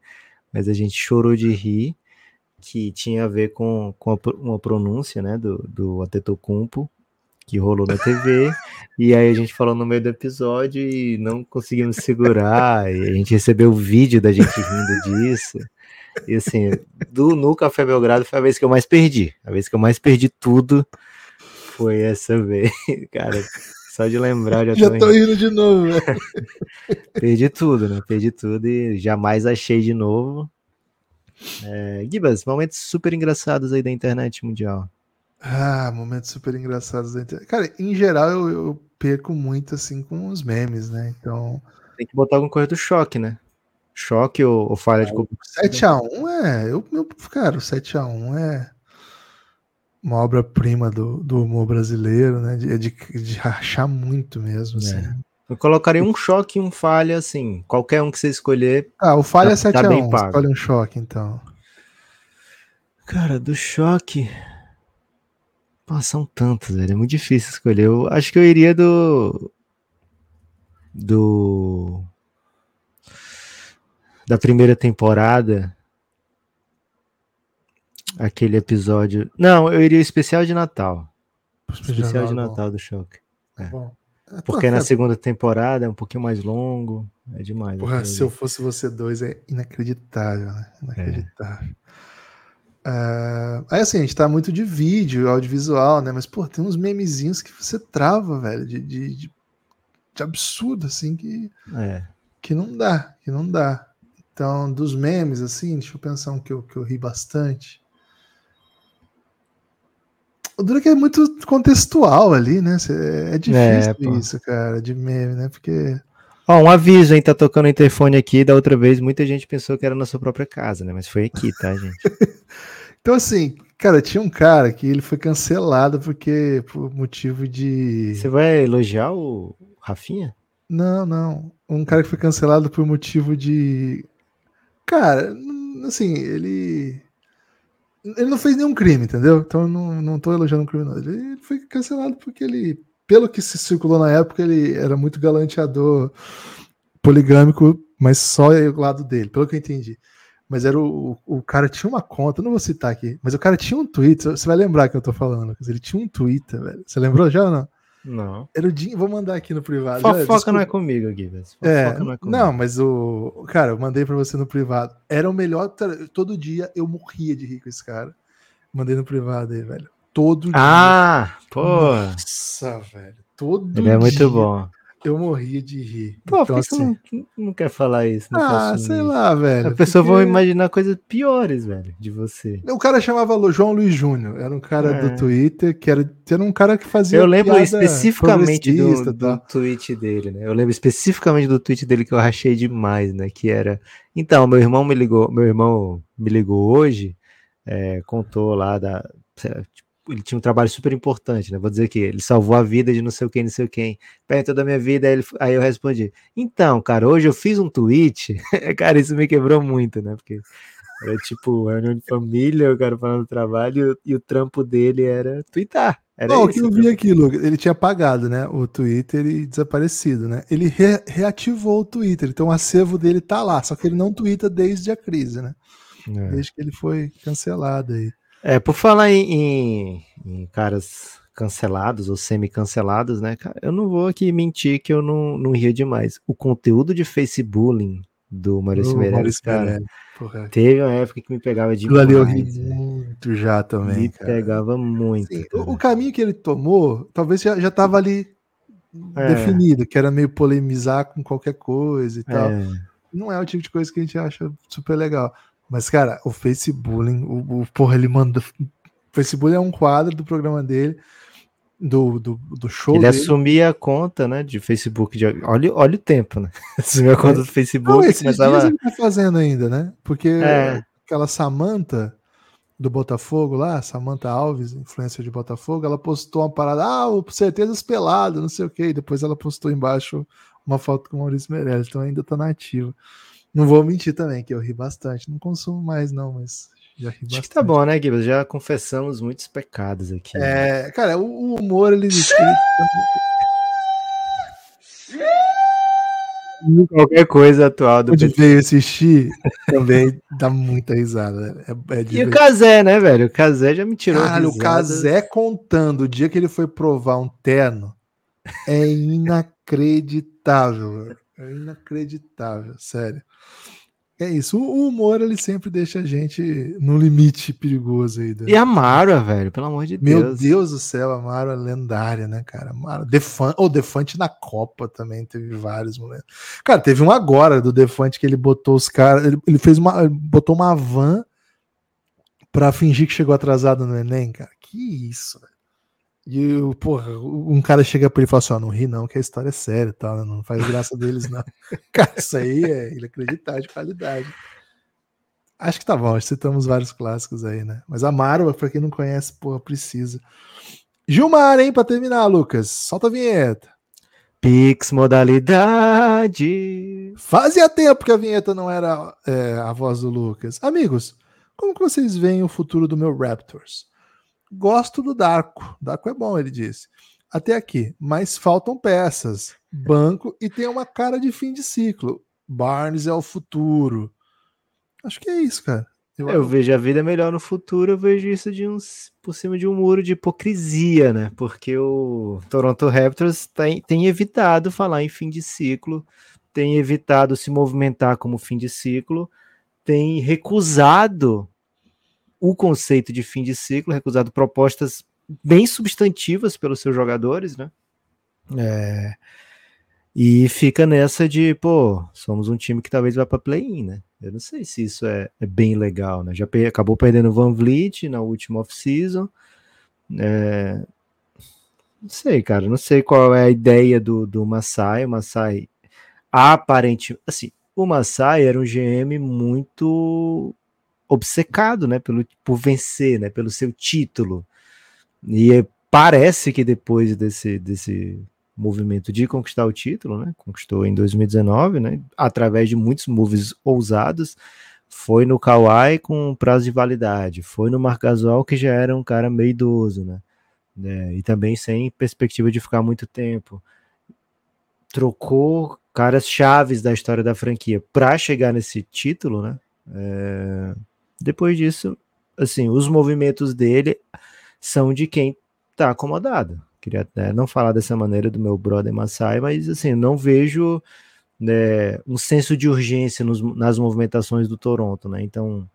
Mas a gente chorou de rir, que tinha a ver com, com a, uma pronúncia, né, do, do Atetokounmpo, que rolou na TV, e aí a gente falou no meio do episódio e não conseguimos segurar, e a gente recebeu o vídeo da gente rindo disso. E assim, do no Café Belgrado foi a vez que eu mais perdi. A vez que eu mais perdi tudo foi essa vez, cara. Só de lembrar já, já tô, tô indo de novo, Perdi tudo, né? Perdi tudo e jamais achei de novo. É, Gibas, momentos super engraçados aí da internet mundial. Ah, momentos super engraçados da internet. Cara, em geral eu, eu perco muito assim com os memes, né? Então. Tem que botar alguma coisa do choque, né? Choque ou, ou falha de culpa? 7x1 é. Eu, eu, cara, o 7x1 é uma obra-prima do, do humor brasileiro, né? De, de, de rachar muito mesmo. Assim. É. Eu colocaria um choque e um falha, assim. Qualquer um que você escolher. Ah, o falha tá, é 7x1. Tá Escolhe um choque, então. Cara, do choque. Pô, são tantos, velho. É muito difícil escolher. Eu acho que eu iria do. Do da primeira temporada, aquele episódio. Não, eu iria especial de Natal. Especial, especial de Natal do Choque. É. é Porque na segunda temporada é um pouquinho mais longo. É demais. Porra, se eu fosse você dois, é inacreditável, né? Inacreditável. É. Uh, aí assim, a gente tá muito de vídeo, audiovisual, né? Mas, pô, tem uns memezinhos que você trava, velho, de, de, de, de absurdo, assim, que, é. que não dá, que não dá. Então, dos memes, assim, deixa eu pensar um que eu, que eu ri bastante. O duro é que é muito contextual ali, né? É difícil é, isso, cara, de meme, né? Porque. Ó, um aviso, hein? Tá tocando o interfone aqui. Da outra vez, muita gente pensou que era na sua própria casa, né? Mas foi aqui, tá, gente? então, assim, cara, tinha um cara que ele foi cancelado porque por motivo de. Você vai elogiar o Rafinha? Não, não. Um cara que foi cancelado por motivo de Cara, assim, ele. Ele não fez nenhum crime, entendeu? Então eu não, não tô elogiando um criminoso. Ele foi cancelado porque ele, pelo que se circulou na época, ele era muito galanteador poligâmico, mas só o lado dele, pelo que eu entendi. Mas era o, o, o cara tinha uma conta, não vou citar aqui, mas o cara tinha um Twitter, você vai lembrar que eu tô falando, ele tinha um Twitter, velho. Você lembrou já ou não? Não. Era o Jim, vou mandar aqui no privado. Fofoca não é comigo, Guilherme. É, não, é comigo. não, mas o. Cara, eu mandei pra você no privado. Era o melhor. Todo dia eu morria de rir com esse cara. Mandei no privado aí, velho. Todo ah, dia. Ah, pô. Nossa, velho. Todo Ele dia. é muito bom eu morria de rir. Pô, então, por que assim... você não, não, quer falar isso? ah, sei lá, velho. A pessoa porque... vai imaginar coisas piores, velho, de você. O cara chamava João Luiz Júnior, era um cara é. do Twitter, que era, era um cara que fazia. Eu lembro especificamente do, do tweet dele, né? Eu lembro especificamente do tweet dele que eu rachei demais, né? Que era. Então, meu irmão me ligou, meu irmão me ligou hoje, é, contou lá da. Tipo, ele tinha um trabalho super importante, né? Vou dizer que ele salvou a vida de não sei quem, não sei quem. Perto da minha vida, aí, ele, aí eu respondi: Então, cara, hoje eu fiz um tweet. cara, isso me quebrou muito, né? Porque era tipo reunião de família, o cara falando do trabalho, e o trampo dele era twittar. Era não, o que eu vi aquilo, ele tinha apagado, né? O Twitter e desaparecido, né? Ele re reativou o Twitter, então o acervo dele tá lá, só que ele não twitta desde a crise, né? É. Desde que ele foi cancelado aí. É, por falar em, em, em caras cancelados ou semi-cancelados, né, cara, eu não vou aqui mentir que eu não, não ria demais. O conteúdo de Facebook do Maurício uh, Meirelles, cara, teve uma época que me pegava demais. ali eu ri muito já também, Me cara. pegava muito. Sim, o, o, caminho que ele tomou, talvez já, já tava ali é. definido, que era meio polemizar com qualquer coisa e tal. É. Não é o tipo de coisa que a gente acha super legal. Mas, cara, o Facebook, o, o porra, ele manda. O Facebook é um quadro do programa dele, do, do, do show. Ele dele. assumia a conta, né, de Facebook. De... Olha, olha o tempo, né? Assumia a conta é. do Facebook. Não, esses começava... dias ele tá fazendo ainda, né? Porque é. aquela Samanta do Botafogo lá, Samanta Alves, influência de Botafogo, ela postou uma parada, ah, certezas pelado, não sei o que, e depois ela postou embaixo uma foto com o Maurício Meirelles, então ainda tá nativa. Não vou mentir também, que eu ri bastante. Não consumo mais, não, mas já ri bastante. Acho que tá bom, né, Guilherme? Já confessamos muitos pecados aqui. Né? É, cara, o, humor, ele. Qualquer coisa atual do Onde veio assistir também dá muita risada. É, é e o Casé, né, velho? O Casé já me tirou. Caralho, o Casé contando o dia que ele foi provar um terno é inacreditável. É inacreditável, sério. É isso. O humor ele sempre deixa a gente no limite perigoso aí. E a Mara, velho, pelo amor de Deus. Meu Deus do céu, a Mara é lendária, né, cara? Mara, Defante, ou oh, Defante na Copa também teve vários momentos. Cara, teve um agora do Defante que ele botou os caras, ele, ele, fez uma, botou uma van para fingir que chegou atrasado no Enem, cara. Que isso, velho. E, porra, um cara chega pra ele e fala assim: ó, não ri não, que a história é séria, tá? Não faz graça deles, não. cara, isso aí é inacreditável de qualidade. Acho que tá bom, citamos vários clássicos aí, né? Mas a Marva, pra quem não conhece, porra, precisa. Gilmar, hein, pra terminar, Lucas. Solta a vinheta. Pix modalidade. Fazia tempo que a vinheta não era é, a voz do Lucas. Amigos, como que vocês veem o futuro do meu Raptors? Gosto do Darko. Darko é bom, ele disse. Até aqui, mas faltam peças. Banco e tem uma cara de fim de ciclo. Barnes é o futuro. Acho que é isso, cara. Eu, eu vejo a vida melhor no futuro, eu vejo isso de uns, por cima de um muro de hipocrisia, né? Porque o Toronto Raptors tem, tem evitado falar em fim de ciclo, tem evitado se movimentar como fim de ciclo, tem recusado o conceito de fim de ciclo, recusado propostas bem substantivas pelos seus jogadores, né? É, e fica nessa de, pô, somos um time que talvez vá para play-in, né? Eu não sei se isso é, é bem legal, né? Já acabou perdendo o Van Vliet na última off-season. É, não sei, cara, não sei qual é a ideia do, do Masai. O Masai, aparentemente, assim, o Masai era um GM muito obcecado, né, pelo, por vencer, né, pelo seu título. E parece que depois desse, desse movimento de conquistar o título, né, conquistou em 2019, né, através de muitos moves ousados, foi no Kawhi com prazo de validade, foi no Marcasol que já era um cara meio idoso, né, né e também sem perspectiva de ficar muito tempo. Trocou caras chaves da história da franquia para chegar nesse título, né? É, depois disso, assim, os movimentos dele são de quem tá acomodado. Queria até não falar dessa maneira do meu brother Masai, mas assim, não vejo né, um senso de urgência nos, nas movimentações do Toronto, né? Então,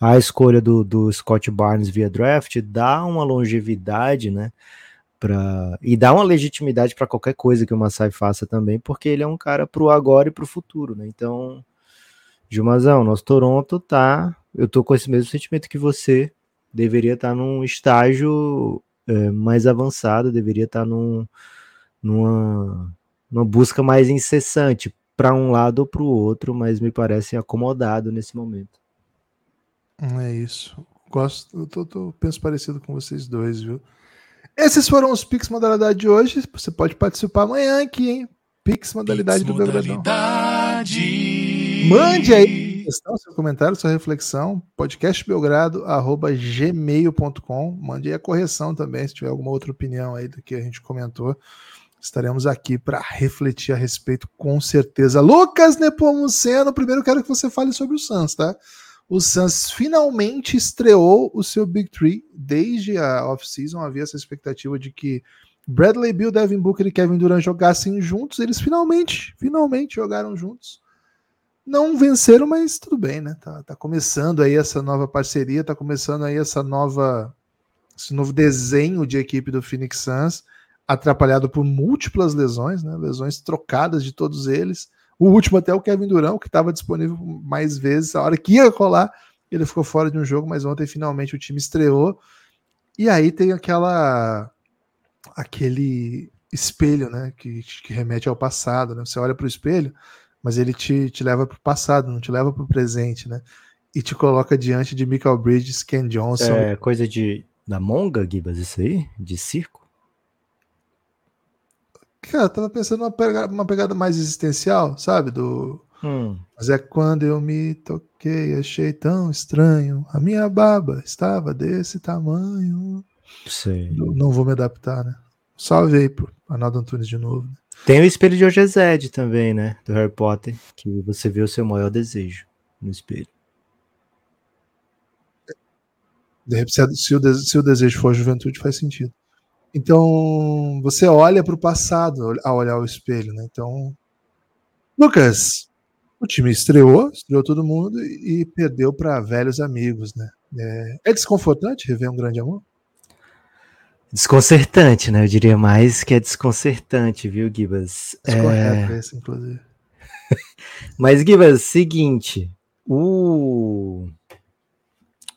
a escolha do, do Scott Barnes via draft dá uma longevidade, né? Pra, e dá uma legitimidade para qualquer coisa que o Masai faça também, porque ele é um cara pro agora e pro futuro, né? Então, Gilmazão, nosso Toronto tá eu tô com esse mesmo sentimento que você. Deveria estar tá num estágio é, mais avançado, deveria estar tá num, numa, numa busca mais incessante para um lado ou para o outro, mas me parece acomodado nesse momento. É isso. Gosto, eu tô, tô, penso parecido com vocês dois, viu? Esses foram os Pix modalidade de hoje. Você pode participar amanhã aqui, hein? Pix modalidade Pix do Belgradão. Mande aí questão, seu comentário, sua reflexão, podcastbelgrado.gmail.com. Mande aí a correção também, se tiver alguma outra opinião aí do que a gente comentou. Estaremos aqui para refletir a respeito, com certeza. Lucas Nepomuceno, primeiro quero que você fale sobre o Suns, tá? O Suns finalmente estreou o seu Big Three. Desde a off-season havia essa expectativa de que Bradley Bill, Devin Booker e Kevin Durant jogassem juntos. Eles finalmente, finalmente jogaram juntos. Não venceram, mas tudo bem, né? Tá, tá começando aí essa nova parceria, tá começando aí essa nova esse novo desenho de equipe do Phoenix Suns, atrapalhado por múltiplas lesões, né? Lesões trocadas de todos eles. O último até o Kevin Durant, que estava disponível mais vezes, a hora que ia rolar, ele ficou fora de um jogo, mas ontem finalmente o time estreou. E aí tem aquela aquele espelho, né, que, que remete ao passado, né? Você olha para o espelho, mas ele te, te leva para o passado, não te leva para o presente, né? E te coloca diante de Michael Bridges, Ken Johnson. É coisa de da Monga, Gibas, isso aí? De circo? Cara, eu tava pensando numa pegada, uma pegada mais existencial, sabe? Do. Hum. Mas é quando eu me toquei, achei tão estranho. A minha baba estava desse tamanho. Sei. não vou me adaptar, né? Salve aí pro Arnaldo Antunes de novo. Né? Tem o espelho de Ogezed também, né? Do Harry Potter, que você vê o seu maior desejo no espelho. De repente, se o, se o desejo for a juventude, faz sentido. Então, você olha para o passado ao olhar o espelho, né? Então, Lucas, o time estreou, estreou todo mundo e perdeu para velhos amigos, né? É, é desconfortante rever um grande amor? Desconcertante, né? Eu diria mais que é desconcertante, viu, Gibas? Descorreto é... esse, inclusive. Mas, Gibas, seguinte, o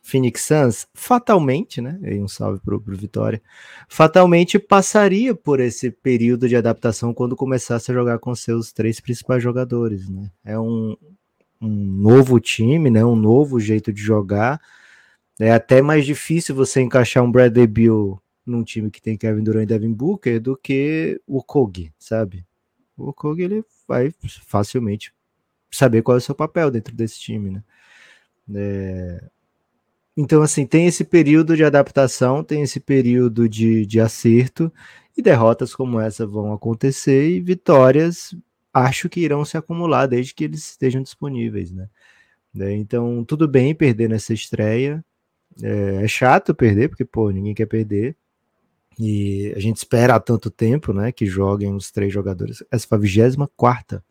Phoenix Suns fatalmente, né? E um salve pro, pro Vitória, fatalmente passaria por esse período de adaptação quando começasse a jogar com seus três principais jogadores, né? É um, um novo time, né? Um novo jeito de jogar. É até mais difícil você encaixar um Bradley Bill num time que tem Kevin Durant e Devin Booker do que o Kogi, sabe? O Kogi ele vai facilmente saber qual é o seu papel dentro desse time, né? É... Então, assim, tem esse período de adaptação, tem esse período de, de acerto, e derrotas como essa vão acontecer, e vitórias acho que irão se acumular desde que eles estejam disponíveis, né? né? Então, tudo bem perder nessa estreia. É, é chato perder, porque, pô, ninguém quer perder. E a gente espera há tanto tempo, né, que joguem os três jogadores. Essa foi a 24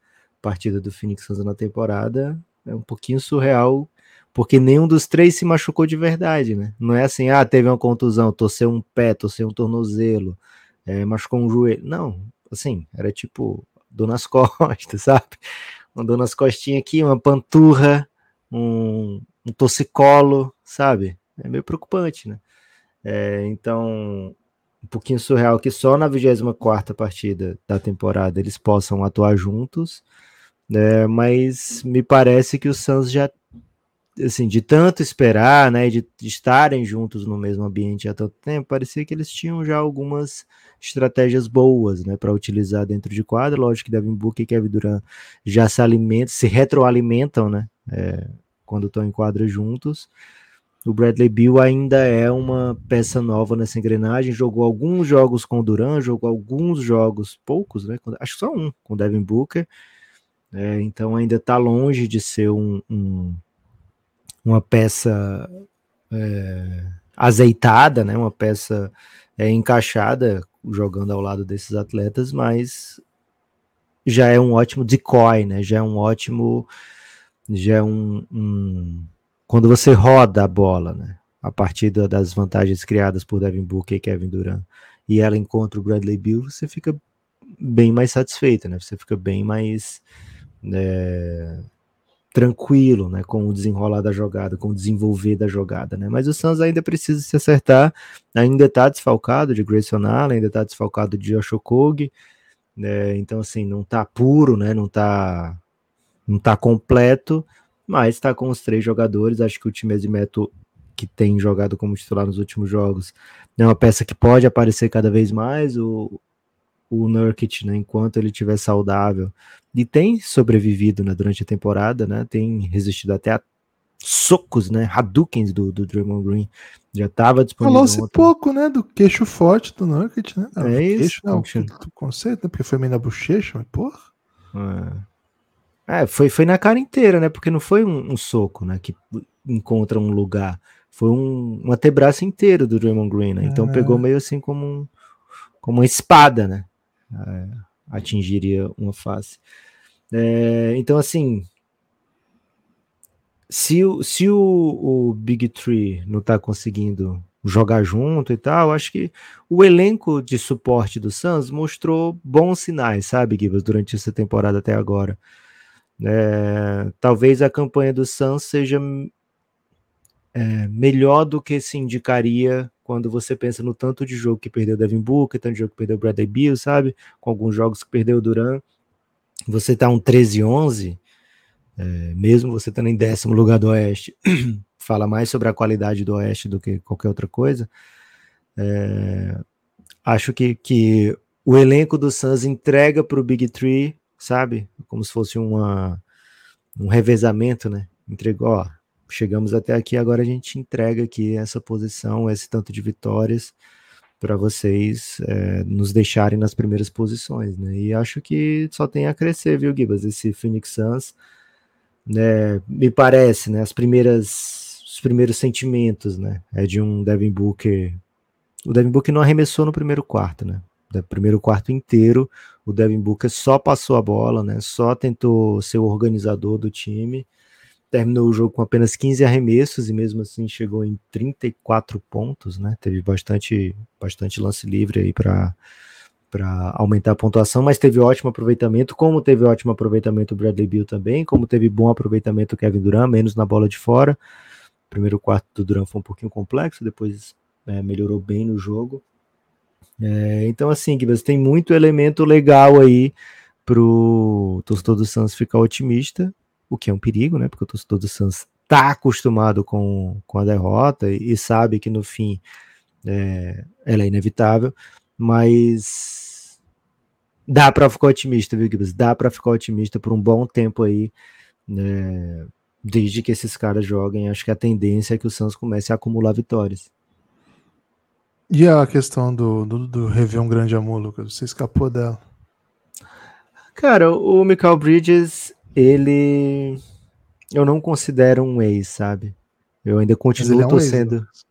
partida do Phoenix Suns na temporada. É um pouquinho surreal, porque nenhum dos três se machucou de verdade, né? Não é assim, ah, teve uma contusão, torceu um pé, torceu um tornozelo, é, machucou um joelho. Não, assim, era tipo dor nas costas, sabe? Uma dor nas costinhas aqui, uma panturra, um, um torcicolo, sabe? É meio preocupante, né? É, então, um pouquinho surreal que só na 24 partida da temporada eles possam atuar juntos, né? Mas me parece que o Suns já assim, de tanto esperar, né, de, de, estarem juntos no mesmo ambiente há tanto tempo, parecia que eles tinham já algumas estratégias boas, né, para utilizar dentro de quadra. Lógico que Devin Booker e Kevin Durant já se alimentam, se retroalimentam, né, é, quando estão em quadra juntos o Bradley Bill ainda é uma peça nova nessa engrenagem. Jogou alguns jogos com o Duran, jogou alguns jogos, poucos, né? Acho que só um com o Devin Booker. É, então ainda está longe de ser um, um uma peça é, azeitada, né? Uma peça é, encaixada jogando ao lado desses atletas, mas já é um ótimo decoy, né? Já é um ótimo, já é um, um quando você roda a bola, né? A partir das vantagens criadas por Devin Booker e Kevin Durant, e ela encontra o Bradley Bill, você fica bem mais satisfeito, né? Você fica bem mais é, tranquilo, né? Com o desenrolar da jogada, com o desenvolver da jogada, né? Mas o Suns ainda precisa se acertar, ainda está desfalcado de Grayson Allen, ainda está desfalcado de Josh Okogie, né? Então, assim, não está puro, né? Não está não tá completo, mas está com os três jogadores. Acho que o time Ezimeto, que tem jogado como titular nos últimos jogos, é uma peça que pode aparecer cada vez mais. O, o Nurkic, né, enquanto ele estiver saudável, e tem sobrevivido né, durante a temporada, né, tem resistido até a socos, né, Hadoukens do, do Draymond Green, já estava disponível. Falou-se pouco, né, do queixo forte do Nurkic, né? é isso. Queixo, não, o conceito, né, porque foi meio na bochecha, mas porra. É. É, foi, foi na cara inteira, né? Porque não foi um, um soco, né? Que encontra um lugar. Foi um, um antebraço inteiro do Draymond Green, né? Então pegou meio assim como, um, como uma espada, né? É, atingiria uma face. É, então, assim, se, o, se o, o Big Tree não tá conseguindo jogar junto e tal, acho que o elenco de suporte do Suns mostrou bons sinais, sabe, Gibas, durante essa temporada até agora. É, talvez a campanha do Suns seja é, melhor do que se indicaria quando você pensa no tanto de jogo que perdeu Devin Booker, tanto de jogo que perdeu Bradley Beal, sabe? Com alguns jogos que perdeu Duran. Você tá um 13-11, é, mesmo você estando em décimo lugar do Oeste, fala mais sobre a qualidade do Oeste do que qualquer outra coisa. É, acho que, que o elenco do Suns entrega para o Big Three, sabe? Como se fosse uma, um revezamento, né? Entregou, ó, chegamos até aqui, agora a gente entrega aqui essa posição, esse tanto de vitórias para vocês é, nos deixarem nas primeiras posições, né? E acho que só tem a crescer, viu, Gibas? Esse Phoenix Suns, né? Me parece, né? As primeiras, os primeiros sentimentos, né? É de um Devin Booker. O Devin Booker não arremessou no primeiro quarto, né? No primeiro quarto inteiro, o Devin Booker só passou a bola, né? Só tentou ser o organizador do time terminou o jogo com apenas 15 arremessos e mesmo assim chegou em 34 pontos, né? Teve bastante, bastante lance livre aí para para aumentar a pontuação, mas teve ótimo aproveitamento, como teve ótimo aproveitamento o Bradley Bill também, como teve bom aproveitamento o Kevin Durant, menos na bola de fora. O primeiro quarto do Durant foi um pouquinho complexo, depois é, melhorou bem no jogo. É, então, assim, Gibbs, tem muito elemento legal aí pro torcedor do Santos ficar otimista o que é um perigo, né? Porque o torcedor do Suns está acostumado com, com a derrota e, e sabe que no fim é, ela é inevitável, mas dá para ficar otimista, viu, Gibbs? Dá para ficar otimista por um bom tempo aí, né? Desde que esses caras joguem, acho que a tendência é que o Suns comece a acumular vitórias. E a questão do, do, do rever um grande amor, Lucas? Você escapou dela? Cara, o Michael Bridges, ele eu não considero um ex, sabe? Eu ainda continuo é um torcendo. Ex,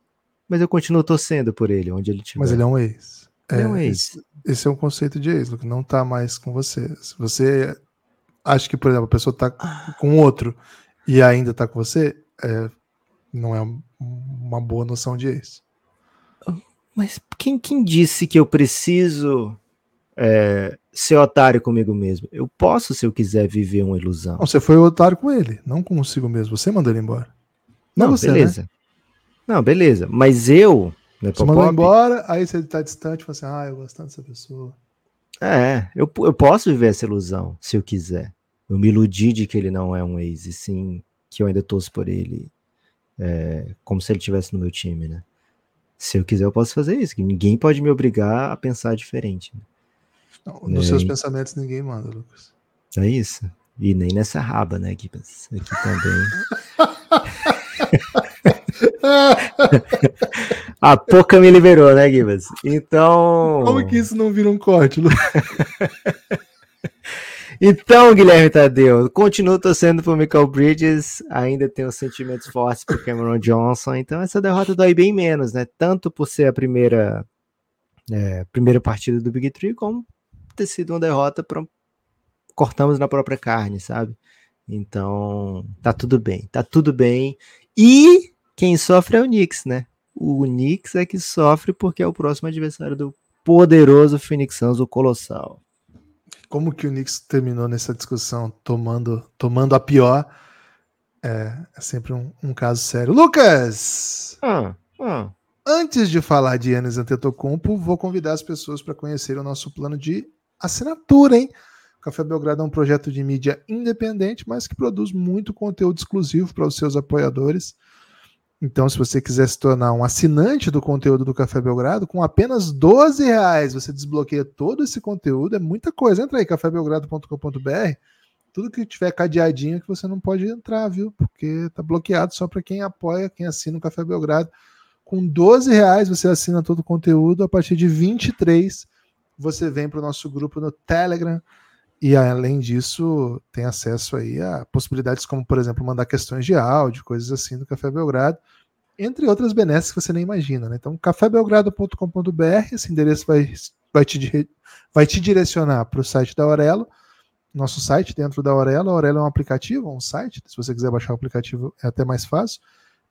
mas eu continuo torcendo por ele, onde ele estiver. Mas ele é um ex. É, é um ex. Esse, esse, é um conceito de ex, que não tá mais com você. Se você acha que, por exemplo, a pessoa tá com outro e ainda tá com você, é, não é uma boa noção de ex. Mas quem, quem disse que eu preciso é, ser otário comigo mesmo. Eu posso, se eu quiser, viver uma ilusão. Não, você foi otário com ele, não consigo mesmo. Você mandou ele embora. Não, não você, né? beleza. Né? Não, beleza. Mas eu. Né, você mandou embora, aí você tá distante e fala assim: ah, eu gosto tanto dessa pessoa. É, eu, eu posso viver essa ilusão, se eu quiser. Eu me iludi de que ele não é um ex, e sim que eu ainda torço por ele, é, como se ele estivesse no meu time, né? Se eu quiser, eu posso fazer isso. Ninguém pode me obrigar a pensar diferente. Né? Não, nos é, seus pensamentos ninguém manda, Lucas. É isso. E nem nessa raba, né, Aqui também. A pouca me liberou, né, Gibas? Então. Como que isso não vira um corte, Lucas? Então, Guilherme Tadeu, continuo torcendo pro Michael Bridges, ainda tenho sentimentos fortes pro Cameron Johnson, então essa derrota dói bem menos, né? Tanto por ser a primeira, é, primeira partida do Big Three, como ter sido uma derrota para cortamos na própria carne, sabe? Então, tá tudo bem, tá tudo bem. E quem sofre é o Knicks, né? O Knicks é que sofre porque é o próximo adversário do poderoso Phoenix Suns, o Colossal. Como que o Knicks terminou nessa discussão tomando, tomando a pior? É, é sempre um, um, caso sério. Lucas! Ah, ah. Antes de falar de Yannis Antetokounmpo, vou convidar as pessoas para conhecer o nosso plano de assinatura, hein? O Café Belgrado é um projeto de mídia independente, mas que produz muito conteúdo exclusivo para os seus apoiadores. Então, se você quiser se tornar um assinante do conteúdo do Café Belgrado, com apenas 12 reais você desbloqueia todo esse conteúdo, é muita coisa. Entra aí, cafébelgrado.com.br, tudo que tiver cadeadinho que você não pode entrar, viu? Porque tá bloqueado só para quem apoia, quem assina o Café Belgrado. Com 12 reais você assina todo o conteúdo, a partir de 23 você vem para o nosso grupo no Telegram e além disso tem acesso aí a possibilidades como, por exemplo, mandar questões de áudio, coisas assim do Café Belgrado, entre outras benesses que você nem imagina. Né? Então, cafébelgrado.com.br, esse endereço vai, vai, te, vai te direcionar para o site da Aurelo, nosso site dentro da Aurelo. A Aurelo é um aplicativo, um site, se você quiser baixar o aplicativo é até mais fácil.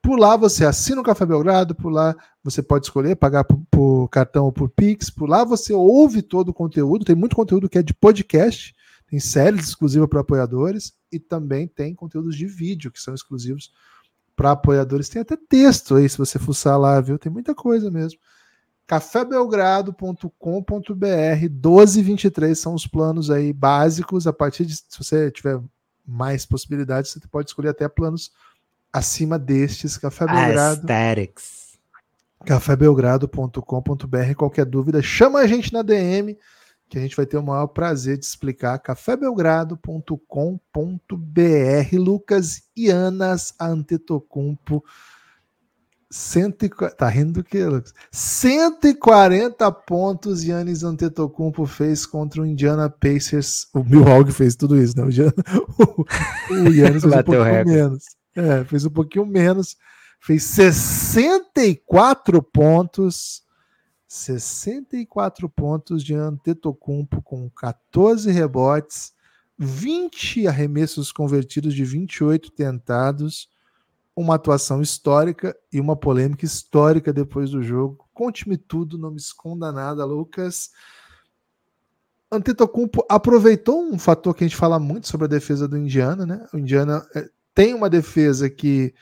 Por lá você assina o Café Belgrado, por lá você pode escolher pagar por, por, cartão ou por Pix, por lá você ouve todo o conteúdo, tem muito conteúdo que é de podcast, Tem séries exclusivas para apoiadores e também tem conteúdos de vídeo que são exclusivos para apoiadores. Tem até texto aí, se você fuçar lá, viu? Tem muita coisa mesmo. cafébelgrado.com.br 1223 são os planos aí básicos. A partir de, se você tiver mais possibilidades, você pode escolher até planos acima destes. Café Belgrado. Aesthetics. cafébelgrado.com.br. Qualquer dúvida, chama a gente na DM que a gente vai ter o maior prazer de explicar. cafébelgrado.com.br. Lucas Ianas Antetokounmpo. Cento, tá rindo do que, Lucas? 140 pontos Yannis Antetokounmpo fez contra o Indiana Pacers. O Milwaukee fez tudo isso, né? O, Giannis, o Yannis fez um pouquinho menos. É, fez um pouquinho menos. Fez 64 pontos 64 pontos de Antetokounmpo com 14 rebotes, 20 arremessos convertidos de 28 tentados, uma atuação histórica e uma polêmica histórica depois do jogo. Conte-me tudo, não me esconda nada, Lucas. Antetokounmpo aproveitou um fator que a gente fala muito sobre a defesa do Indiana, né? O Indiana é, tem uma defesa que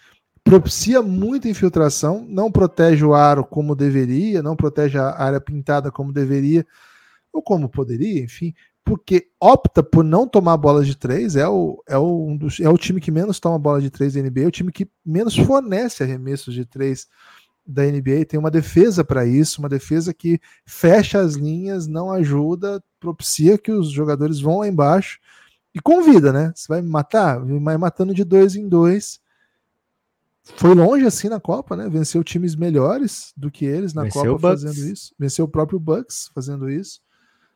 propicia muita infiltração, não protege o aro como deveria, não protege a área pintada como deveria, ou como poderia, enfim, porque opta por não tomar bolas de três, é o, é o, um dos, é o time que menos toma bola de três da NBA, é o time que menos fornece arremessos de três da NBA, tem uma defesa para isso, uma defesa que fecha as linhas, não ajuda, propicia que os jogadores vão lá embaixo e convida, né? Você vai matar, vai matando de dois em dois, foi longe assim na Copa, né? Venceu times melhores do que eles na Venceu Copa fazendo isso. Venceu o próprio Bucks fazendo isso.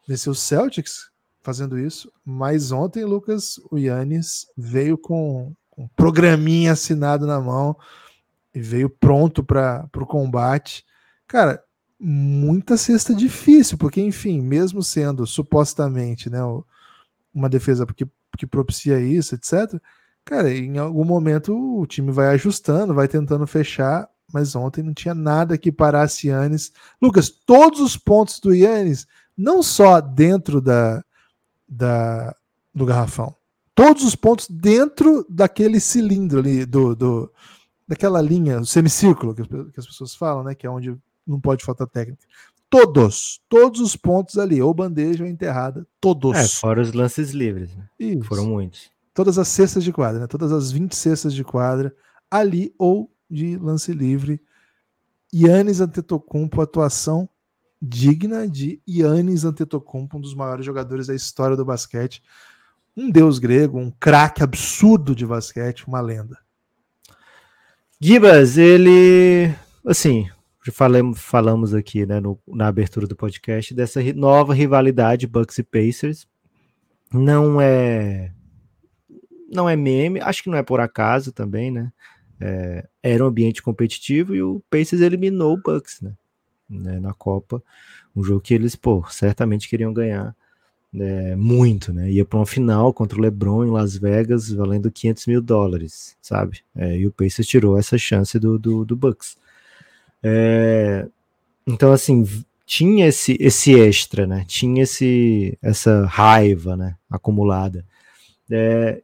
Venceu o Celtics fazendo isso. Mas ontem, Lucas, o Yannis veio com, um programinha assinado na mão e veio pronto para o combate. Cara, muita cesta difícil, porque, enfim, mesmo sendo supostamente né, uma defesa que, que propicia isso, etc Cara, em algum momento o time vai ajustando, vai tentando fechar, mas ontem não tinha nada que parasse Yannis. Lucas, todos os pontos do Yannis, não só dentro da, da, do garrafão, todos os pontos dentro daquele cilindro ali, do, do, daquela linha, o semicírculo que, que as pessoas falam, né? Que é onde não pode faltar técnica. Todos, todos os pontos ali, ou bandeja ou enterrada, todos. É, fora os lances livres, né? Foram muitos todas as cestas de quadra, né? todas as 20 cestas de quadra ali ou de lance livre. Yannis Antetokounmpo, atuação digna de Yannis Antetokounmpo, um dos maiores jogadores da história do basquete. Um deus grego, um craque absurdo de basquete, uma lenda. Gibas, ele, assim, falamos, falamos aqui né, no, na abertura do podcast dessa nova rivalidade Bucks e Pacers. Não é não é meme, acho que não é por acaso também, né? É, era um ambiente competitivo e o Pacers eliminou o Bucks, né? né na Copa, um jogo que eles, pô, certamente queriam ganhar né, muito, né? Ia para uma final contra o LeBron em Las Vegas, valendo 500 mil dólares, sabe? É, e o Pacers tirou essa chance do, do, do Bucks. É, então, assim, tinha esse, esse extra, né? Tinha esse, essa raiva, né? Acumulada. É,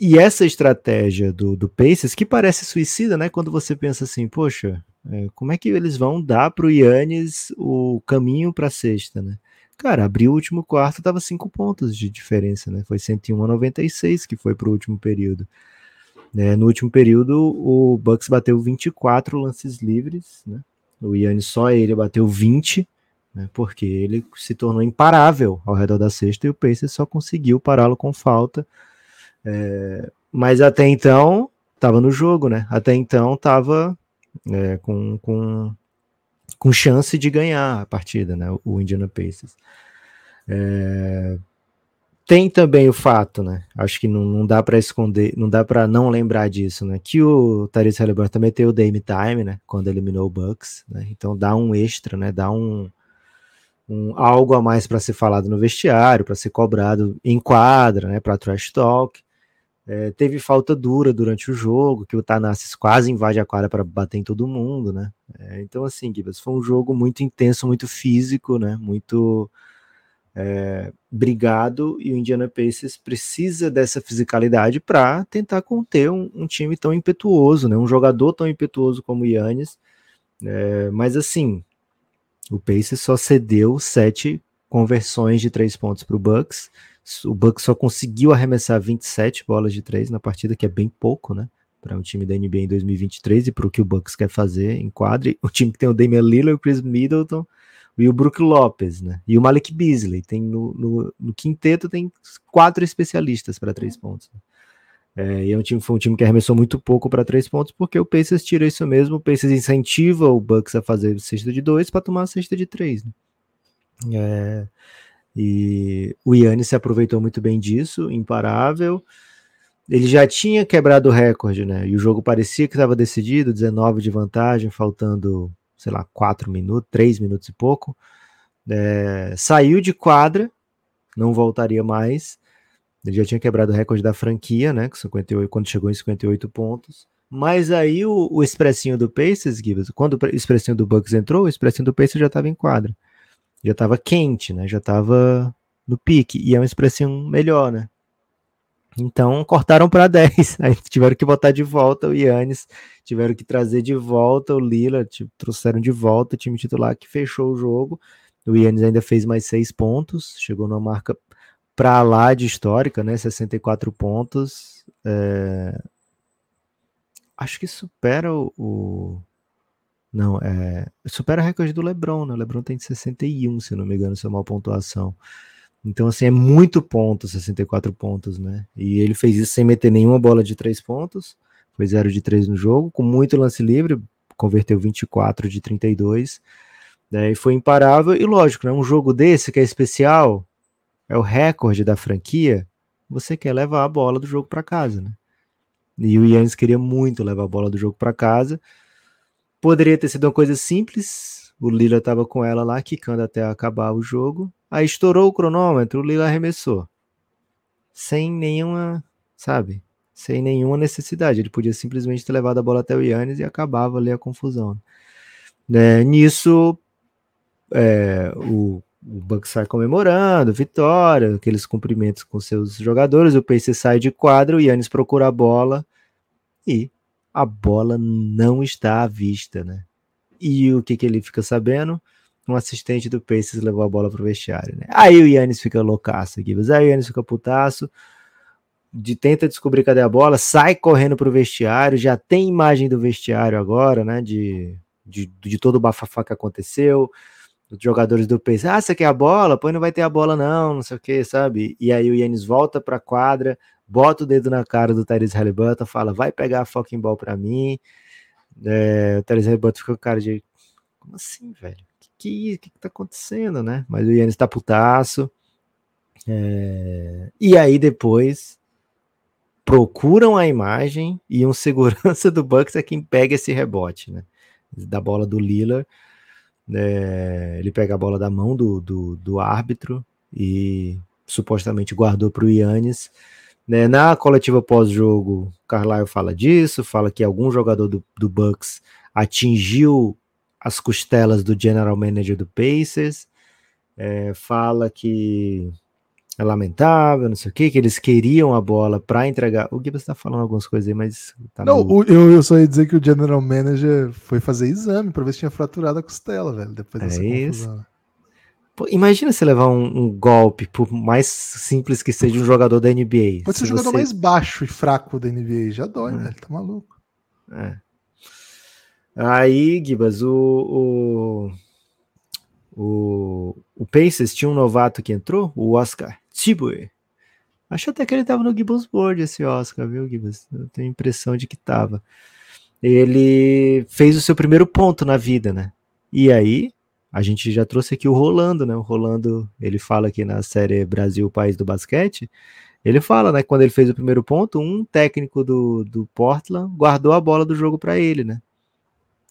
e essa estratégia do, do Pacers, que parece suicida, né? Quando você pensa assim, poxa, é, como é que eles vão dar para o Yannis o caminho para a sexta, né? Cara, abriu o último quarto, tava cinco pontos de diferença, né? Foi 101 a 96 que foi para o último período. É, no último período, o Bucks bateu 24 lances livres, né? O Yannis só ele bateu 20, né? Porque ele se tornou imparável ao redor da sexta e o Pacers só conseguiu pará-lo com falta. É, mas até então estava no jogo, né? Até então estava é, com, com, com chance de ganhar a partida, né? O Indiana Pacers. É, tem também o fato, né? Acho que não, não dá para esconder, não dá para não lembrar disso, né? Que o Tyrese Halliburton também tem o Dame Time, né? Quando eliminou o Bucks, né? Então dá um extra, né? Dá um, um algo a mais para ser falado no vestiário, para ser cobrado em quadra, né? Para trash talk. É, teve falta dura durante o jogo, que o Tanassis quase invade a quadra para bater em todo mundo, né? É, então, assim, Gibas, foi um jogo muito intenso, muito físico, né? Muito, é, brigado e o Indiana Pacers precisa dessa fisicalidade para tentar conter um, um, time tão impetuoso, né? Um jogador tão impetuoso como o Yannis. É, mas assim, o Pacers só cedeu sete conversões de três pontos para o Bucks. O Bucks só conseguiu arremessar 27 bolas de três na partida, que é bem pouco, né? Para um time da NBA em 2023 e para o que o Bucks quer fazer em quadra. O time que tem o Damian Lillard, o Chris Middleton e o Brook Lopes, né? E o Malik Beasley. Tem no, no, no quinteto tem quatro especialistas para três pontos. Né? É, e é um time, foi um time que arremessou muito pouco para três pontos, porque o Pacers tira isso mesmo. O Pacers incentiva o Bucks a fazer cesta de dois para tomar a cesta de três. Né? É, e o Yannis se aproveitou muito bem disso, imparável. Ele já tinha quebrado o recorde, né? E o jogo parecia que estava decidido, 19 de vantagem, faltando sei lá, quatro minutos, três minutos e pouco. É, saiu de quadra, não voltaria mais. Ele já tinha quebrado o recorde da franquia, né? 58, quando chegou em 58 pontos. Mas aí o, o expressinho do Pacers, Gibbs, quando o expressinho do Bucks entrou, o expressinho do Pacers já estava em quadra. Já estava quente, né? Já estava no pique. E é um expressinho melhor, né? Então cortaram para 10. Aí tiveram que botar de volta o Yannis, tiveram que trazer de volta o Lila, tipo, trouxeram de volta o time titular que fechou o jogo. O Yannis ainda fez mais seis pontos, chegou numa marca para lá de histórica, né? 64 pontos. É... Acho que supera o. Não, é. Supera o recorde do Lebron, né? O Lebron tem 61, se não me engano, se é uma pontuação. Então, assim, é muito ponto, 64 pontos, né? E ele fez isso sem meter nenhuma bola de três pontos, foi 0 de 3 no jogo, com muito lance livre, converteu 24 de 32, né? E foi imparável. E lógico, né? Um jogo desse que é especial, é o recorde da franquia, você quer levar a bola do jogo para casa, né? E o Yannis queria muito levar a bola do jogo para casa. Poderia ter sido uma coisa simples, o Lila estava com ela lá, quicando até acabar o jogo, Aí estourou o cronômetro, o Lila arremessou. Sem nenhuma, sabe? Sem nenhuma necessidade. Ele podia simplesmente ter levado a bola até o Yannis e acabava ali a confusão. É, nisso, é, o, o Bucks sai comemorando, vitória, aqueles cumprimentos com seus jogadores, o Pace sai de quadro, o Yannis procura a bola e a bola não está à vista, né? E o que, que ele fica sabendo? um assistente do Pacers levou a bola pro vestiário, né? Aí o Yannis fica loucaço aqui, mas aí o Yannis fica putaço, de, tenta descobrir cadê a bola, sai correndo pro vestiário, já tem imagem do vestiário agora, né? De, de, de todo o bafafá que aconteceu, os jogadores do Pacers, ah, você quer a bola? Pois não vai ter a bola não, não sei o que, sabe? E aí o Yannis volta pra quadra, bota o dedo na cara do Tyrese Halliburton, fala, vai pegar a fucking ball pra mim. É, o Tyrese Halliburton fica com cara de, como assim, velho? que, que, que tá acontecendo, né? Mas o Yannis tá putaço. É... E aí depois procuram a imagem e um segurança do Bucks é quem pega esse rebote, né? Da bola do Lillard. É... Ele pega a bola da mão do, do, do árbitro e supostamente guardou para o Yannis. Né? Na coletiva pós-jogo, Carlisle fala disso, fala que algum jogador do, do Bucks atingiu as costelas do general manager do Pacers, é, fala que é lamentável, não sei o que, que eles queriam a bola para entregar. O Gibbs está falando algumas coisas aí, mas. Tá não, o, eu, eu só ia dizer que o general manager foi fazer exame para ver se tinha fraturado a costela, velho, depois dessa é confusão. Pô, imagina você levar um, um, golpe, por mais simples que seja um jogador da NBA. Pode ser o jogador você... mais baixo e fraco da NBA, já dói, é. velho, tá maluco. É. Aí, Gibas, o, o, o, o Pacers tinha um novato que entrou, o Oscar Tibue. Acho até que ele tava no Gibbons Board, esse Oscar, viu, Gibas? Eu tenho a impressão de que tava. Ele fez o seu primeiro ponto na vida, né? E aí, a gente já trouxe aqui o Rolando, né? O Rolando, ele fala aqui na série Brasil, País do Basquete, ele fala, né, quando ele fez o primeiro ponto, um técnico do, do Portland guardou a bola do jogo para ele, né?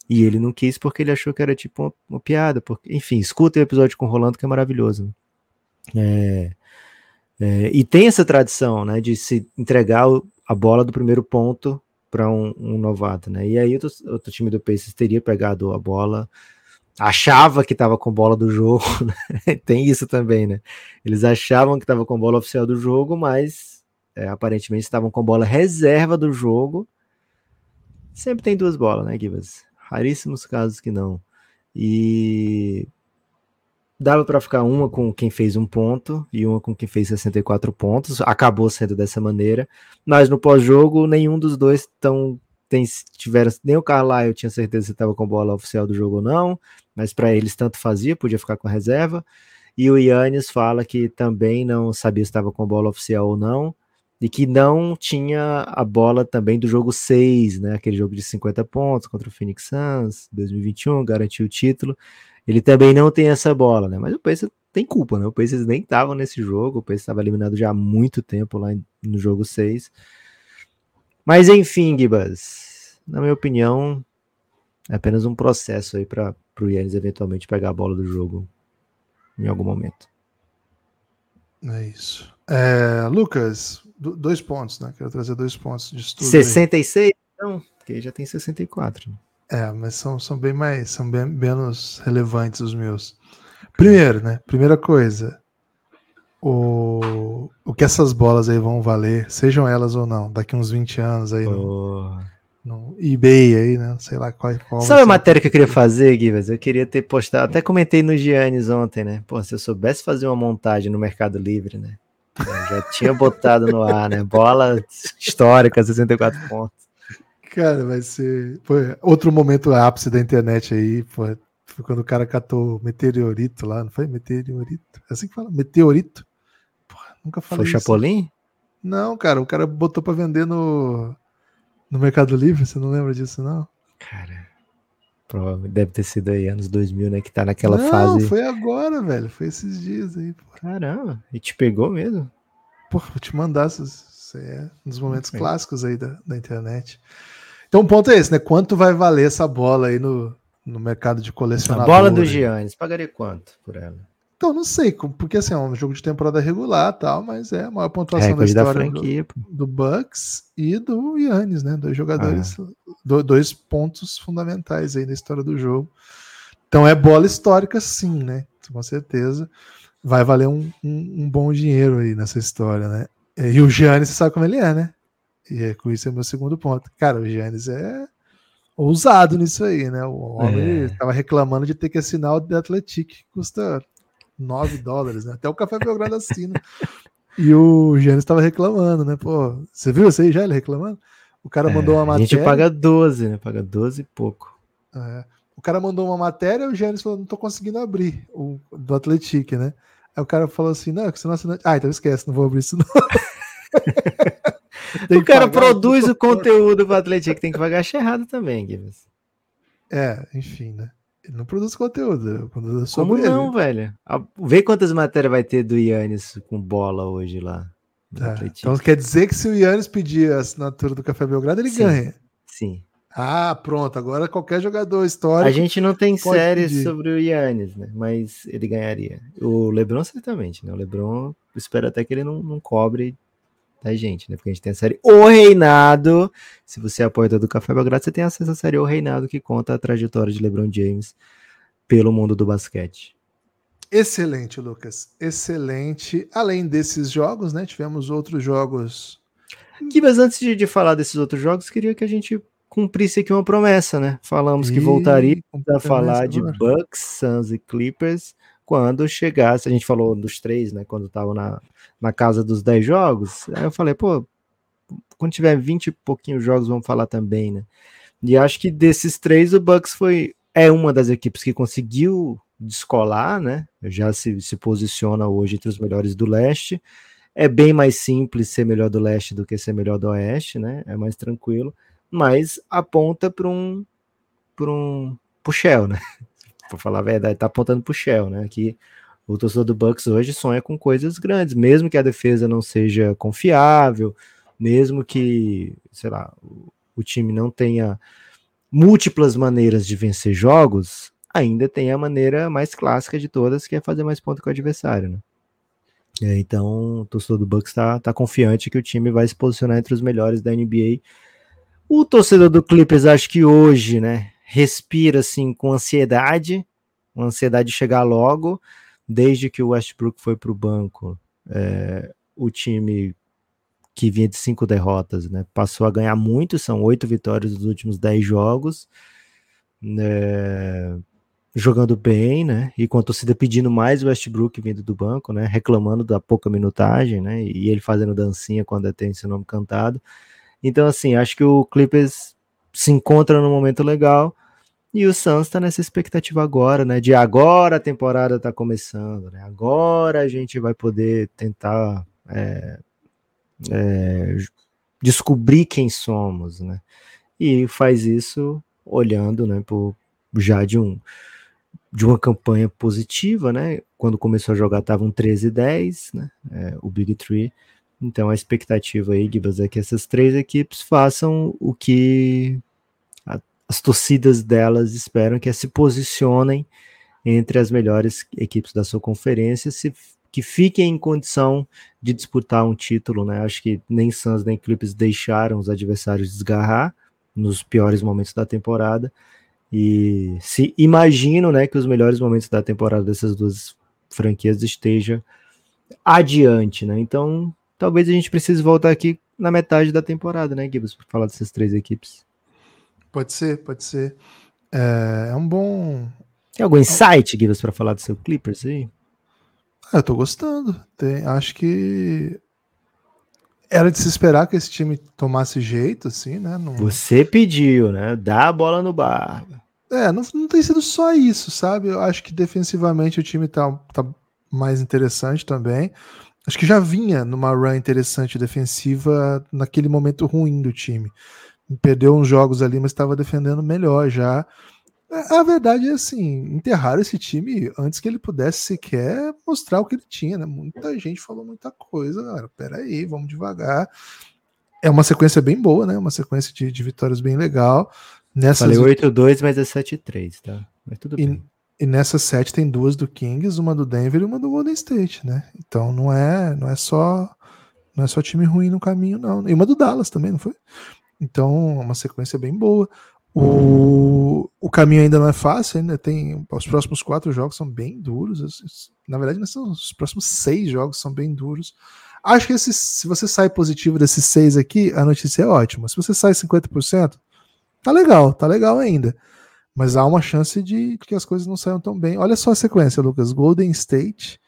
E ele não quis porque ele achou que era tipo uma, uma piada. Porque, enfim, escuta o episódio com o Rolando que é maravilhoso. Né? É, é, e tem essa tradição, né, de se entregar a bola do primeiro ponto para um, um, novato, né? E aí outro, outro time do Pacers teria pegado a bola achava que estava com bola do jogo. Né? Tem isso também, né? Eles achavam que estava com bola oficial do jogo, mas é, aparentemente estavam com bola reserva do jogo. Sempre tem duas bolas, né, Gibas? Raríssimos casos que não. E dava para ficar uma com quem fez um ponto e uma com quem fez 64 pontos. Acabou sendo dessa maneira. Mas no pós-jogo, nenhum dos dois tão tem, tiveram, nem o Carlyle eu tinha certeza se estava com bola oficial do jogo ou não, mas para eles tanto fazia, podia ficar com reserva. E o Yannis fala que também não sabia se estava com bola oficial ou não, e que não tinha a bola também do jogo 6, né? Aquele jogo de 50 pontos contra o Phoenix Suns, 2021, garantiu o título. Ele também não tem essa bola, né? Mas o Pacers tem culpa, né? O Pacers nem estava nesse jogo, o Pacers estava eliminado já há muito tempo lá no jogo 6. Mas enfim, Gibas, na minha opinião, é apenas um processo aí para o Yannis eventualmente pegar a bola do jogo em algum momento. É isso. É, Lucas, dois pontos, né? Quero trazer dois pontos de estudo. 66? Aí. Não, porque já tem 64. Né? É, mas são, são bem mais, são bem menos relevantes os meus. Primeiro, né? Primeira coisa, o, o que essas bolas aí vão valer, sejam elas ou não, daqui uns 20 anos aí oh. no, no, eBay aí, né? Sei lá qual. qual Sabe a matéria que eu queria fazer, Guivas? Eu queria ter postado, até comentei no Giannis ontem, né? Pô, se eu soubesse fazer uma montagem no Mercado Livre, né? Eu já tinha botado no ar, né? Bola histórica, 64 pontos. Cara, vai ser. Foi outro momento ápice da internet aí, pô. Foi quando o cara catou meteorito lá, não foi? Meteorito. É assim que fala? Meteorito. Nunca falei. Foi Chapolin? Não, cara, o cara botou para vender no, no Mercado Livre, você não lembra disso, não? Cara, provavelmente deve ter sido aí anos 2000, né? Que tá naquela não, fase. foi agora, velho. Foi esses dias aí. Pô. Caramba, e te pegou mesmo? Pô, vou te mandar. Isso é um dos momentos okay. clássicos aí da, da internet. Então o ponto é esse, né? Quanto vai valer essa bola aí no, no mercado de colecionador? A bola do Giannis, pagaria quanto por ela? Então, não sei, porque assim, é um jogo de temporada regular tal, mas é a maior pontuação da história da franquia, do, do, Bucks e do Yannis, né? Dois jogadores, ah. do, dois pontos fundamentais aí na história do jogo. Então é bola histórica, sim, né? Com certeza. Vai valer um, um, um bom dinheiro aí nessa história, né? E o Giannis, você sabe como ele é, né? E é, com isso é meu segundo ponto. Cara, o Giannis é ousado nisso aí, né? O homem estava é. reclamando de ter que assinar o The Athletic, que custa 9 dólares, né? Até o Café Belgrado assina. e o Gênesis estava reclamando, né? Pô, você viu isso aí já, ele reclamando? O cara é, mandou uma matéria. A gente paga 12, né? Paga 12 e pouco. É. O cara mandou uma matéria e o Gênesis falou: não tô conseguindo abrir o do Atlético, né? Aí o cara falou assim: não, é que você não assina. Ah, então esquece, não vou abrir isso não. o cara produz o conteúdo para o Atlético, tem que pagar errado também, Guilherme. É, enfim, né? Não produz conteúdo. Produz Como não, ele. velho? Vê quantas matérias vai ter do Yannis com bola hoje lá. É, então quer dizer que se o Yannis pedir a assinatura do Café Belgrado, ele Sim. ganha. Sim. Ah, pronto. Agora qualquer jogador histórico. A gente não tem série pedir. sobre o Yannis, né? Mas ele ganharia. O Lebron, certamente, né? O Lebron espera até que ele não, não cobre da gente, né? Porque a gente tem a série O Reinado. Se você é apoiador do Café Belgrado, você tem acesso à série O Reinado, que conta a trajetória de LeBron James pelo mundo do basquete. Excelente, Lucas. Excelente. Além desses jogos, né? Tivemos outros jogos. Que, mas antes de, de falar desses outros jogos, queria que a gente cumprisse aqui uma promessa, né? Falamos e... que voltaria a falar de Bucks, Suns e Clippers quando chegasse, a gente falou dos três, né, quando tava na, na casa dos 10 jogos, aí eu falei, pô, quando tiver 20 e pouquinhos jogos, vamos falar também, né? E acho que desses três, o Bucks foi é uma das equipes que conseguiu descolar, né? Já se, se posiciona hoje entre os melhores do leste. É bem mais simples ser melhor do leste do que ser melhor do oeste, né? É mais tranquilo, mas aponta para um para um Shell, né? Para falar a verdade, tá apontando pro Shell, né? Que o torcedor do Bucks hoje sonha com coisas grandes, mesmo que a defesa não seja confiável, mesmo que, sei lá, o time não tenha múltiplas maneiras de vencer jogos, ainda tem a maneira mais clássica de todas, que é fazer mais ponto com o adversário, né? Então, o torcedor do Bucks está tá confiante que o time vai se posicionar entre os melhores da NBA. O torcedor do Clippers, acho que hoje, né, respira assim com ansiedade, uma ansiedade de chegar logo, desde que o Westbrook foi para o banco. É, o time que vinha de cinco derrotas, né? Passou a ganhar muito, são oito vitórias nos últimos dez jogos, né? jogando bem, né? E com a torcida pedindo mais o Westbrook vindo do banco, né? Reclamando da pouca minutagem, né? E ele fazendo dancinha quando tem seu nome cantado. Então, assim, acho que o Clippers se encontra num momento legal. E o Suns está nessa expectativa agora, né? De agora a temporada está começando, né? Agora a gente vai poder tentar é, é, descobrir quem somos, né? E faz isso olhando, né, por, já de um de uma campanha positiva, né? Quando começou a jogar estavam 13 e 10, né? É, o Big Three. Então a expectativa aí, Gibas, é que essas três equipes façam o que as torcidas delas esperam, que se posicionem entre as melhores equipes da sua conferência, se que fiquem em condição de disputar um título, né? Acho que nem Suns nem Clippers deixaram os adversários desgarrar nos piores momentos da temporada. E se imagino, né, que os melhores momentos da temporada dessas duas franquias esteja adiante, né? Então, talvez a gente precise voltar aqui na metade da temporada, né, Gibbs, para falar dessas três equipes. Pode ser, pode ser. É, é um bom. Tem algum insight, Gibbs, para falar do seu Clippers aí? Ah, eu tô gostando. Tem, acho que era de se esperar que esse time tomasse jeito, assim, né? Não... Você pediu, né? Dá a bola no bar. É, não, não tem sido só isso, sabe? Eu acho que defensivamente o time tá, tá mais interessante também. Acho que já vinha numa run interessante defensiva naquele momento ruim do time. Perdeu uns jogos ali, mas estava defendendo melhor já. A verdade é assim, enterraram esse time antes que ele pudesse sequer mostrar o que ele tinha, né? Muita gente falou muita coisa, galera. Peraí, vamos devagar. É uma sequência bem boa, né? Uma sequência de, de vitórias bem legal. Nessas... Falei 8-2, mas é 7-3, tá? Mas tudo e, bem. E nessa 7 tem duas do Kings, uma do Denver e uma do Golden State, né? Então não é, não é só não é só time ruim no caminho, não. E uma do Dallas também, não foi? Então, uma sequência bem boa. O, o caminho ainda não é fácil, ainda tem. Os próximos quatro jogos são bem duros. Na verdade, são, os próximos seis jogos são bem duros. Acho que esse, se você sai positivo desses seis aqui, a notícia é ótima. Se você sai 50%, tá legal, tá legal ainda. Mas há uma chance de que as coisas não saiam tão bem. Olha só a sequência, Lucas. Golden State.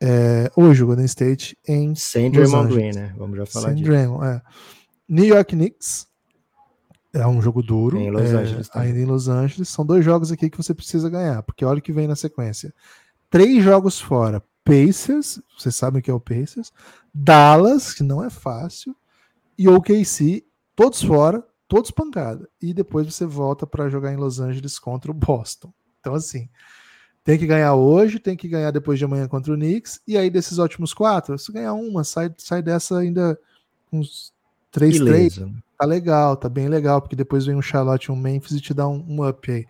É, hoje o Golden State em. Sem Draymond Green, né? Vamos já falar Sem disso. Draymond, é. New York Knicks é um jogo duro. Em Los é, Angeles. Ainda em Los Angeles. São dois jogos aqui que você precisa ganhar, porque olha o que vem na sequência. Três jogos fora. Pacers, vocês sabem o que é o Pacers. Dallas, que não é fácil. E OKC, todos fora, todos pancada. E depois você volta para jogar em Los Angeles contra o Boston. Então, assim, tem que ganhar hoje, tem que ganhar depois de amanhã contra o Knicks. E aí, desses ótimos quatro, se ganhar uma, sai, sai dessa ainda uns 3-3 tá legal, tá bem legal, porque depois vem um Charlotte e um Memphis e te dá um, um up aí.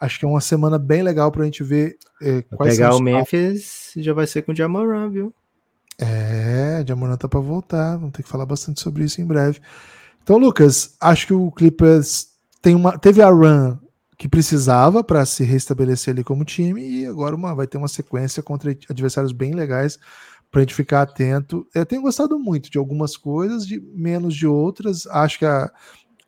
Acho que é uma semana bem legal pra gente ver eh, quais Pegar o Memphis já vai ser com o Jamoran, viu? É, Jamoran tá pra voltar, vamos ter que falar bastante sobre isso em breve. Então, Lucas, acho que o Clippers tem uma, teve a run que precisava para se restabelecer ali como time e agora uma, vai ter uma sequência contra adversários bem legais para a gente ficar atento. Eu tenho gostado muito de algumas coisas, de menos de outras. Acho que a,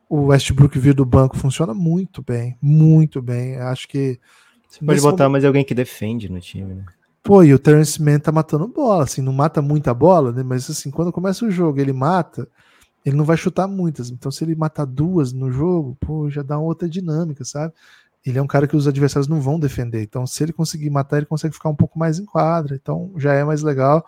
o Westbrook vir do banco funciona muito bem, muito bem. Acho que. Você pode botar momento... mais alguém que defende no time, né? Pô, e o Terence Mann tá matando bola, assim, não mata muita bola, né? Mas assim, quando começa o jogo, ele mata, ele não vai chutar muitas. Então, se ele matar duas no jogo, pô, já dá outra dinâmica, sabe? Ele é um cara que os adversários não vão defender. Então, se ele conseguir matar, ele consegue ficar um pouco mais em quadra. Então, já é mais legal.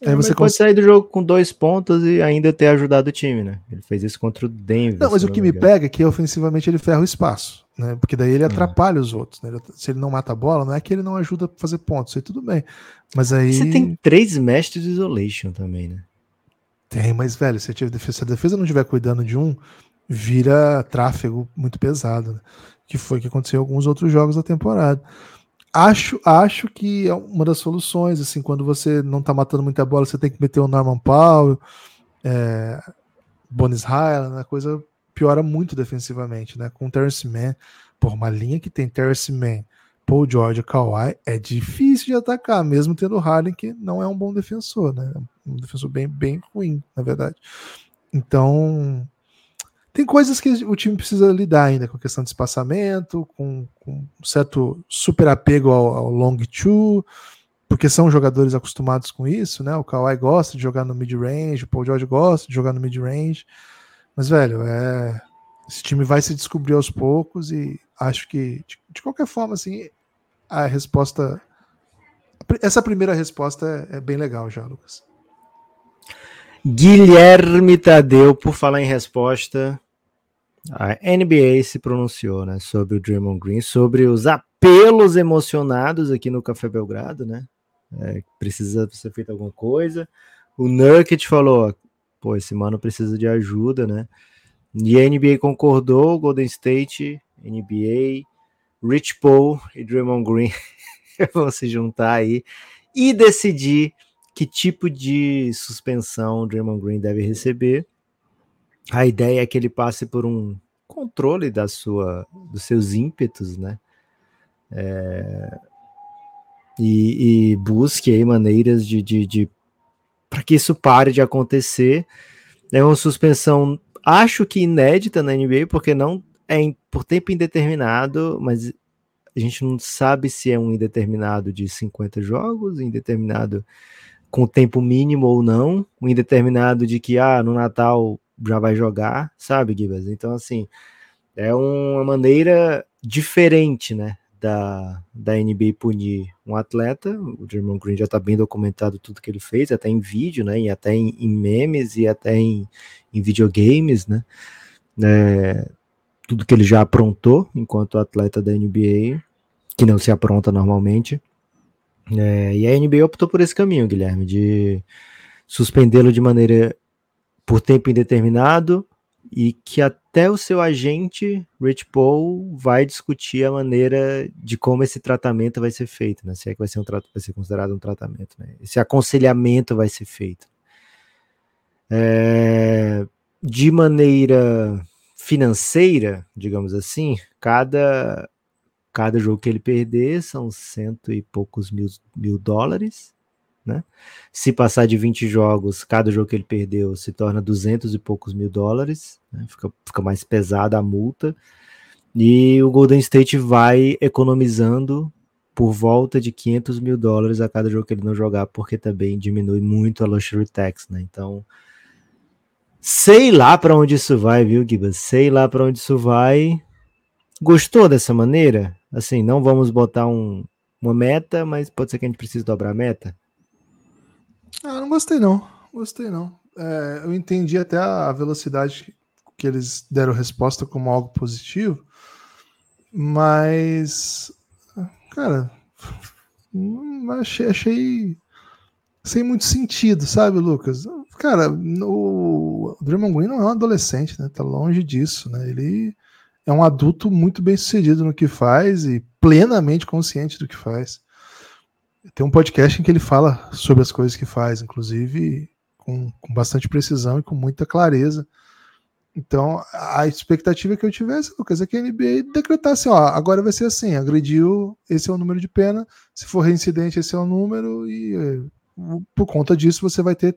É, você pode sair do jogo com dois pontos e ainda ter ajudado o time, né? Ele fez isso contra o Denver. Não, mas o que me pega é que ofensivamente ele ferra o espaço, né? Porque daí ele hum. atrapalha os outros. Né? Se ele não mata a bola, não é que ele não ajuda a fazer pontos, aí tudo bem. Mas aí. Você tem três mestres de isolation também, né? Tem, mas, velho, se a defesa, se a defesa não estiver cuidando de um, vira tráfego muito pesado. Né? Que foi que aconteceu em alguns outros jogos da temporada. Acho, acho que é uma das soluções, assim, quando você não tá matando muita bola, você tem que meter o Norman Powell, é, Bonis Highland, a coisa piora muito defensivamente, né? Com o Terrence Mann, por uma linha que tem Terrence Mann, Paul George Kawhi, é difícil de atacar, mesmo tendo o Harden, que não é um bom defensor, né? Um defensor bem, bem ruim, na verdade. Então, tem coisas que o time precisa lidar ainda com questão de espaçamento, com, com um certo super apego ao, ao long two, porque são jogadores acostumados com isso, né? O Kawhi gosta de jogar no mid-range, o Paul George gosta de jogar no mid-range. Mas, velho, é... esse time vai se descobrir aos poucos e acho que, de, de qualquer forma, assim, a resposta. Essa primeira resposta é, é bem legal já, Lucas. Guilherme Tadeu, por falar em resposta, a NBA se pronunciou né, sobre o Draymond Green, sobre os apelos emocionados aqui no Café Belgrado, né? É, precisa ser feita alguma coisa. O Nurkic falou: pô, esse mano precisa de ajuda, né? E a NBA concordou, Golden State, NBA, Rich Paul e Draymond Green vão se juntar aí e decidir que tipo de suspensão o Draymond Green deve receber. A ideia é que ele passe por um controle da sua, dos seus ímpetos, né? É, e, e, busque aí maneiras de, de, de para que isso pare de acontecer. É uma suspensão, acho que inédita na NBA, porque não é por tempo indeterminado, mas a gente não sabe se é um indeterminado de 50 jogos, indeterminado com tempo mínimo ou não, um indeterminado de que ah, no Natal já vai jogar, sabe, Gibas? Então, assim, é uma maneira diferente, né, da, da NBA punir um atleta. O Draymond Green já está bem documentado tudo que ele fez, até em vídeo, né, e até em, em memes e até em, em videogames, né, é, tudo que ele já aprontou enquanto atleta da NBA, que não se apronta normalmente. É, e a NBA optou por esse caminho, Guilherme, de suspendê-lo de maneira por tempo indeterminado e que até o seu agente, Rich Paul, vai discutir a maneira de como esse tratamento vai ser feito, né? Se é que vai ser, um, vai ser considerado um tratamento, né? Esse aconselhamento vai ser feito. É, de maneira financeira, digamos assim, cada cada jogo que ele perder são cento e poucos mil, mil dólares, né? Se passar de 20 jogos, cada jogo que ele perdeu se torna duzentos e poucos mil dólares, né? fica, fica mais pesada a multa. E o Golden State vai economizando por volta de 500 mil dólares a cada jogo que ele não jogar, porque também diminui muito a luxury tax, né? Então, sei lá para onde isso vai, viu, Gibas? Sei lá para onde isso vai. Gostou dessa maneira? Assim, não vamos botar um, uma meta, mas pode ser que a gente precise dobrar a meta? Ah, não gostei não. Gostei não. É, eu entendi até a velocidade que eles deram resposta como algo positivo, mas, cara, achei, achei sem muito sentido, sabe, Lucas? Cara, o Draymond Green não é um adolescente, né? Tá longe disso, né? Ele é um adulto muito bem sucedido no que faz e plenamente consciente do que faz. Tem um podcast em que ele fala sobre as coisas que faz, inclusive com, com bastante precisão e com muita clareza. Então, a expectativa que eu tivesse, Lucas, é que a NBA decretasse, ó, agora vai ser assim, agrediu, esse é o número de pena, se for reincidente, esse é o número, e eh, por conta disso você vai ter.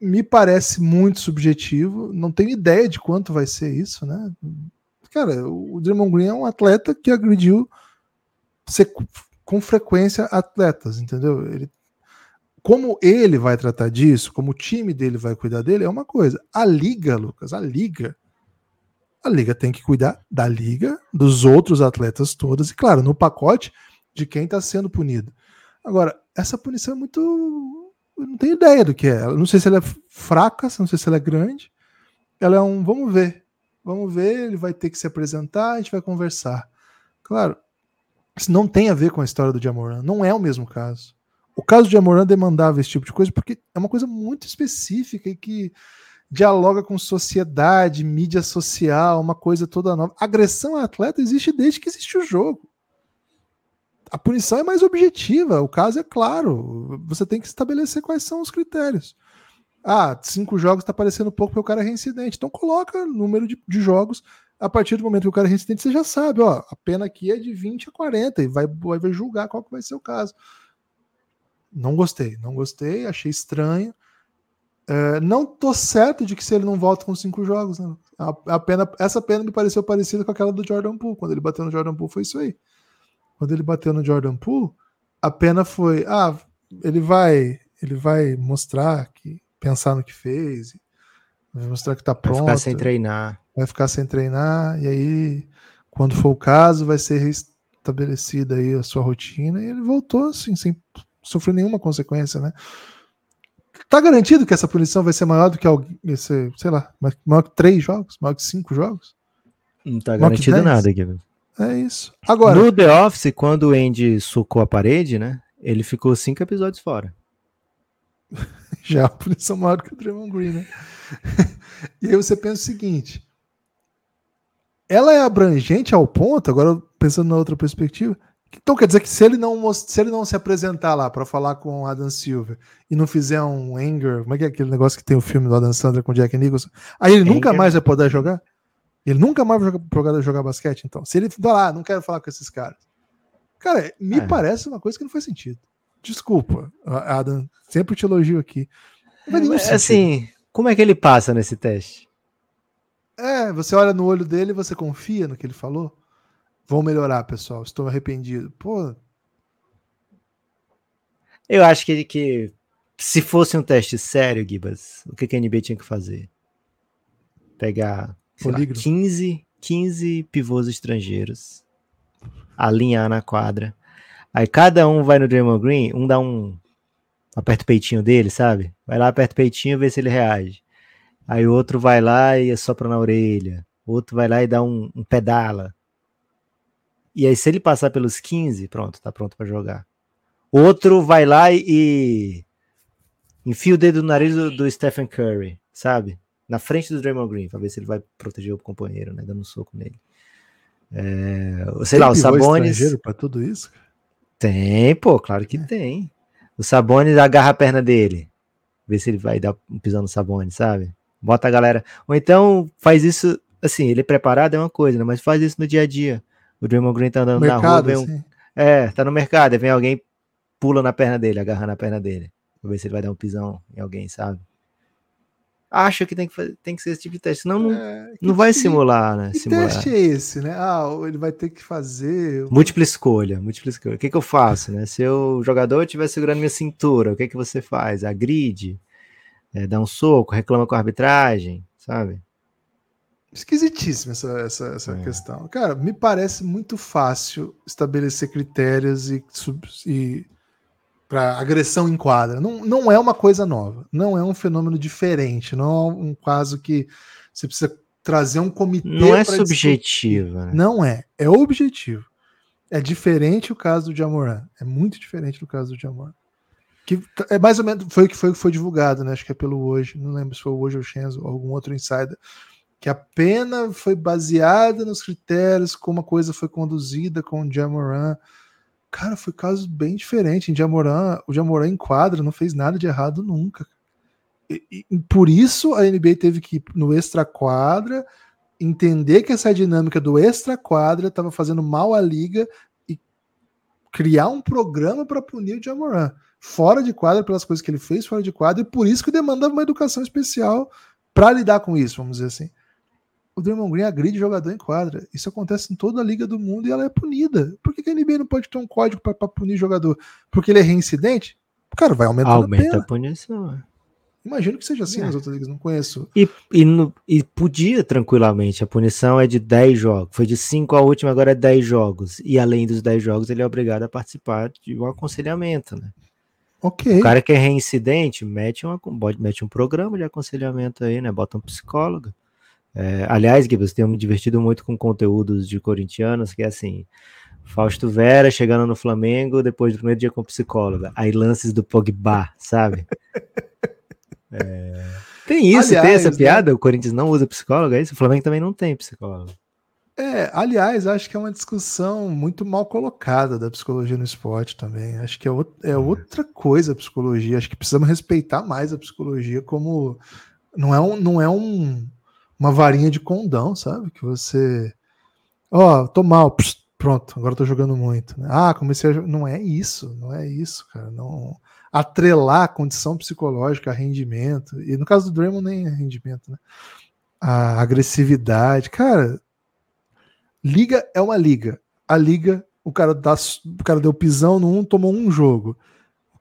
Me parece muito subjetivo, não tenho ideia de quanto vai ser isso, né? Cara, o Draymond Green é um atleta que agrediu com frequência atletas, entendeu? Ele, como ele vai tratar disso, como o time dele vai cuidar dele, é uma coisa. A liga, Lucas, a liga, a liga tem que cuidar da liga, dos outros atletas todos, e claro, no pacote de quem está sendo punido. Agora, essa punição é muito. Eu não tenho ideia do que é. Eu não sei se ela é fraca, não sei se ela é grande. Ela é um. Vamos ver. Vamos ver, ele vai ter que se apresentar, a gente vai conversar. Claro, isso não tem a ver com a história do Jamoran, não é o mesmo caso. O caso de Jamoran demandava esse tipo de coisa porque é uma coisa muito específica e que dialoga com sociedade, mídia social, uma coisa toda nova. Agressão a atleta existe desde que existe o jogo. A punição é mais objetiva, o caso é claro. Você tem que estabelecer quais são os critérios. Ah, cinco jogos está parecendo pouco porque o cara é reincidente. Então coloca número de, de, jogos a partir do momento que o cara é reincidente, você já sabe, ó, a pena aqui é de 20 a 40 e vai, vai julgar qual que vai ser o caso. Não gostei, não gostei, achei estranho. É, não tô certo de que se ele não volta com cinco jogos, né? a, a, pena, essa pena me pareceu parecida com aquela do Jordan Poole. Quando ele bateu no Jordan Poole, foi isso aí. Quando ele bateu no Jordan Poole, a pena foi: ah, ele vai, ele vai mostrar que pensar no que fez, vai mostrar que tá pronto. Vai ficar sem treinar. Vai ficar sem treinar, e aí, quando for o caso, vai ser restabelecida aí a sua rotina. E ele voltou assim, sem sofrer nenhuma consequência, né? Tá garantido que essa punição vai ser maior do que alguém, esse, sei lá, maior que três jogos, maior que cinco jogos? Não tá garantido nada aqui. É isso. Agora. No The Office, quando o Andy socou a parede, né? Ele ficou cinco episódios fora. Já a punição maior que o Draymond Green, né? e aí você pensa o seguinte: ela é abrangente ao ponto, agora pensando na outra perspectiva, então quer dizer que se ele não se ele não se apresentar lá para falar com o Adam Silver e não fizer um anger, como é que é aquele negócio que tem o filme do Adam Sandler com Jack Nicholson, aí ele anger. nunca mais vai poder jogar? Ele nunca mais vai jogar, jogar basquete, então. Se ele falar, ah, não quero falar com esses caras. Cara, me é. parece uma coisa que não faz sentido. Desculpa, Adam, sempre te elogio aqui. É, assim, como é que ele passa nesse teste? É, você olha no olho dele e você confia no que ele falou? Vão melhorar, pessoal. Estou arrependido. Pô. Eu acho que, que se fosse um teste sério, Gibas, o que, que a NBA tinha que fazer? Pegar lá, 15, 15 pivôs estrangeiros, alinhar na quadra. Aí cada um vai no Draymond Green, um dá um. Aperta o peitinho dele, sabe? Vai lá, aperta o peitinho, vê se ele reage. Aí o outro vai lá e sopra na orelha. Outro vai lá e dá um, um pedala. E aí, se ele passar pelos 15, pronto, tá pronto para jogar. Outro vai lá e, enfia o dedo no nariz do, do, Stephen Curry, sabe? Na frente do Draymond Green, pra ver se ele vai proteger o companheiro, né? Dando um soco nele. É, sei tem lá, o Sabonis. para tudo isso? Tem, pô, claro que é. tem. O Sabonis agarra a perna dele. Vê se ele vai dar um pisão no Sabonis, sabe? Bota a galera. Ou então faz isso, assim, ele é preparado é uma coisa, né? Mas faz isso no dia a dia. O Draymond Green tá andando mercado, na rua, vem um... É, tá no mercado, vem alguém, pula na perna dele, agarra na perna dele. Pra ver se ele vai dar um pisão em alguém, sabe? Acho que tem que, fazer, tem que ser esse tipo de teste, senão não, é, não vai que, simular, né? Que simular. teste é esse, né? Ah, ele vai ter que fazer. Múltipla escolha, múltipla escolha. O que, que eu faço, né? Se o jogador estiver segurando minha cintura, o que, que você faz? Agride, é, dá um soco, reclama com a arbitragem, sabe? Esquisitíssima essa, essa, essa é. questão. Cara, me parece muito fácil estabelecer critérios e, e para agressão em quadra. Não, não é uma coisa nova, não é um fenômeno diferente, não é um caso que você precisa trazer um comitê. Não é subjetivo. Né? Não é, é objetivo. É diferente o caso do Jamoran, é muito diferente do caso do Jamoran. Que é mais ou menos foi o que foi, foi divulgado, né? Acho que é pelo hoje, não lembro se foi hoje ou Shenzo ou algum outro insider que a pena foi baseada nos critérios como a coisa foi conduzida com o Jamoran. Cara, foi caso bem diferente. Em Jamoran, o Jamoran em quadra não fez nada de errado nunca. E, e, por isso a NBA teve que ir no extra quadra entender que essa dinâmica do extra quadra estava fazendo mal à liga e criar um programa para punir o Jamoran fora de quadra pelas coisas que ele fez fora de quadra e por isso que demanda uma educação especial para lidar com isso, vamos dizer assim o Draymond Green agride jogador em quadra. Isso acontece em toda a liga do mundo e ela é punida. Por que, a NBA não pode ter um código para punir jogador? Porque ele é reincidente? Cara, vai aumentar Aumenta a, pena. a punição. É. Imagino que seja assim é. nas outras ligas, não conheço. E, e, no, e, podia tranquilamente, a punição é de 10 jogos, foi de 5 a última, agora é 10 jogos. E além dos 10 jogos, ele é obrigado a participar de um aconselhamento, né? Ok. O cara que é reincidente, mete, uma, mete um programa de aconselhamento aí, né? Bota um psicólogo. É, aliás, Gibbs, tenho me divertido muito com conteúdos de corintianos, que é assim, Fausto Vera chegando no Flamengo depois do primeiro dia com psicóloga, aí lances do Pogba, sabe? É... Tem isso, aliás, tem essa né? piada, o Corinthians não usa psicólogo, é isso? O Flamengo também não tem psicólogo. É, aliás, acho que é uma discussão muito mal colocada da psicologia no esporte também. Acho que é, é uhum. outra coisa a psicologia. Acho que precisamos respeitar mais a psicologia como não é um, não é um uma varinha de condão, sabe? Que você. Ó, oh, tô mal, pss, pronto, agora tô jogando muito. Né? Ah, comecei a. Não é isso, não é isso, cara. Não. Atrelar a condição psicológica a rendimento, e no caso do Draymond nem é rendimento, né? A agressividade. Cara, liga é uma liga. A liga, o cara, dá, o cara deu pisão no um, tomou um jogo.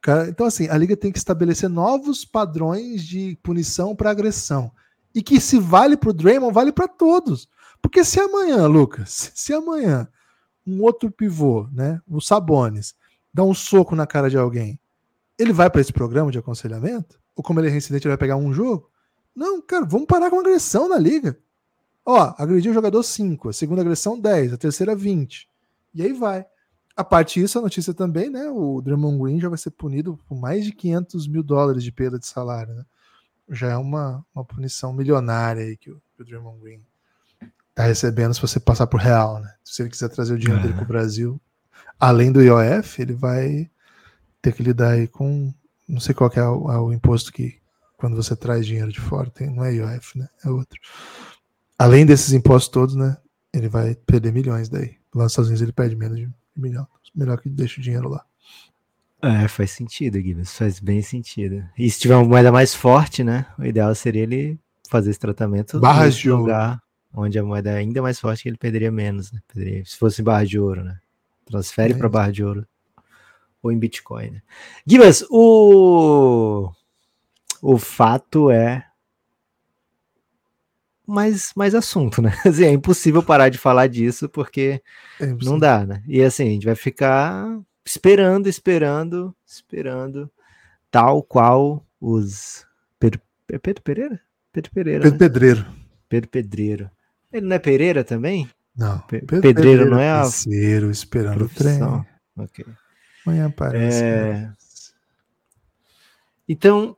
Cara, então, assim, a liga tem que estabelecer novos padrões de punição para agressão. E que se vale para o Draymond, vale para todos. Porque se amanhã, Lucas, se amanhã um outro pivô, né, o Sabones, dá um soco na cara de alguém, ele vai para esse programa de aconselhamento? Ou como ele é reincidente, ele vai pegar um jogo? Não, cara, vamos parar com agressão na liga. Ó, agrediu o jogador 5, a segunda agressão 10, a terceira 20. E aí vai. A parte disso, a notícia também, né? O Draymond Green já vai ser punido por mais de 500 mil dólares de perda de salário, né? Já é uma, uma punição milionária aí que o, que o Draymond Green tá recebendo se você passar por real, né? Se ele quiser trazer o dinheiro dele para o Brasil, além do IOF, ele vai ter que lidar aí com, não sei qual é o, é o imposto que quando você traz dinheiro de fora, tem, não é IOF, né? É outro. Além desses impostos todos, né? Ele vai perder milhões daí. Lá nos Estados Unidos ele perde menos de milhão. Melhor que deixe o dinheiro lá. É, faz sentido, Gibbs. Faz bem sentido. E se tiver uma moeda mais forte, né? O ideal seria ele fazer esse tratamento barras de lugar ouro. onde a moeda é ainda mais forte, que ele perderia menos, né? Perderia, se fosse barra de ouro, né? Transfere é. para barra de ouro ou em Bitcoin. Né? O o fato é mais, mais assunto, né? Assim, é impossível parar de falar disso porque é não dá, né? E assim, a gente vai ficar esperando, esperando, esperando, tal qual os. Pedro, é Pedro Pereira? Pedro Pereira. Pedro né? Pedreiro. Pedro Pedreiro. Ele não é Pereira também? Não. Pedro Pedreiro, Pedreiro não é a. Terceiro, esperando profissão. o trem. Ok. Amanhã aparece. É... Né? Então,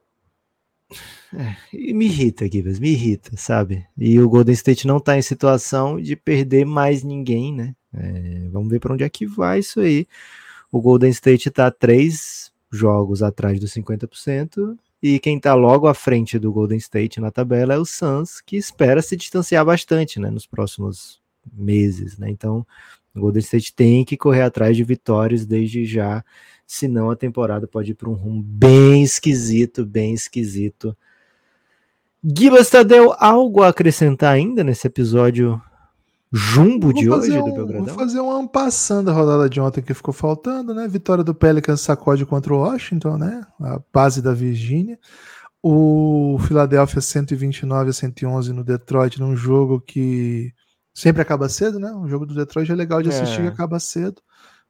é, me irrita, Gibas, me irrita, sabe? E o Golden State não tá em situação de perder mais ninguém, né? É, vamos ver para onde é que vai isso aí. O Golden State tá três jogos atrás dos 50%, e quem tá logo à frente do Golden State na tabela é o Suns, que espera se distanciar bastante, né, nos próximos meses, né? Então, o Golden State tem que correr atrás de vitórias desde já, senão a temporada pode ir para um rumo bem esquisito, bem esquisito Gibas Tadeu, algo a acrescentar ainda nesse episódio jumbo de hoje um, do Belgradão? Vou fazer uma passando da rodada de ontem que ficou faltando, né? Vitória do Pelicans sacode contra o Washington, né? A base da Virgínia. O Philadelphia 129 a 111 no Detroit, num jogo que sempre acaba cedo, né? O jogo do Detroit é legal de assistir, é. acaba cedo.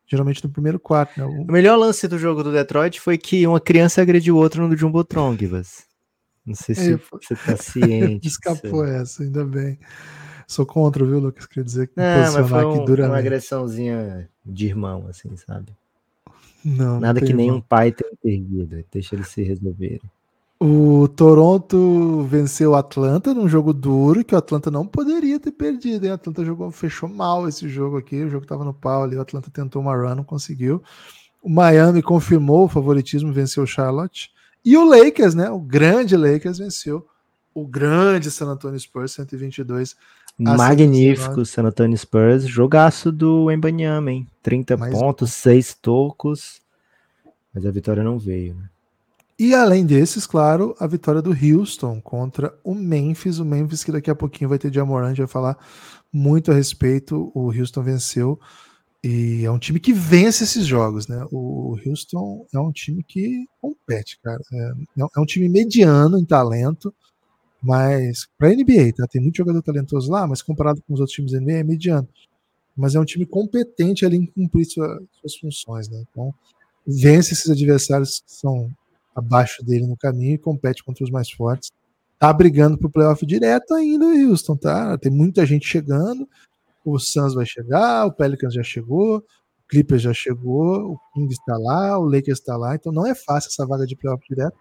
Geralmente no primeiro quarto, né? O... o melhor lance do jogo do Detroit foi que uma criança agrediu outra no Jumbotron, Gibas. Não sei se é, você está ciente. Escapou essa, ainda bem. Sou contra, viu, Lucas? Quer dizer que não, mas foi um, uma agressãozinha de irmão, assim, sabe? Não, Nada não que nenhum pai tenha perdido. Deixa eles se resolverem. O Toronto venceu o Atlanta num jogo duro que o Atlanta não poderia ter perdido. Hein? O Atlanta jogou, fechou mal esse jogo aqui. O jogo estava no pau ali. O Atlanta tentou uma run, não conseguiu. O Miami confirmou o favoritismo, venceu o Charlotte. E o Lakers, né? O grande Lakers venceu o grande San Antonio Spurs 122 Magnífico San Antonio Spurs, jogaço do Embanyama, hein? 30 Mais pontos, 6 tocos. Mas a vitória não veio, né? E além desses, claro, a vitória do Houston contra o Memphis. O Memphis, que daqui a pouquinho vai ter Jamoran, a gente vai falar muito a respeito. O Houston venceu e é um time que vence esses jogos, né? O Houston é um time que compete, cara. É, é um time mediano em talento, mas para NBA, tá? Tem muito jogador talentoso lá, mas comparado com os outros times da NBA é mediano. Mas é um time competente ali em cumprir sua, suas funções, né? Então vence esses adversários que são abaixo dele no caminho e compete contra os mais fortes. Tá brigando pro playoff direto ainda o Houston, tá? Tem muita gente chegando o Suns vai chegar, o Pelicans já chegou, o Clippers já chegou, o Kings está lá, o Lakers está lá, então não é fácil essa vaga de playoff direto,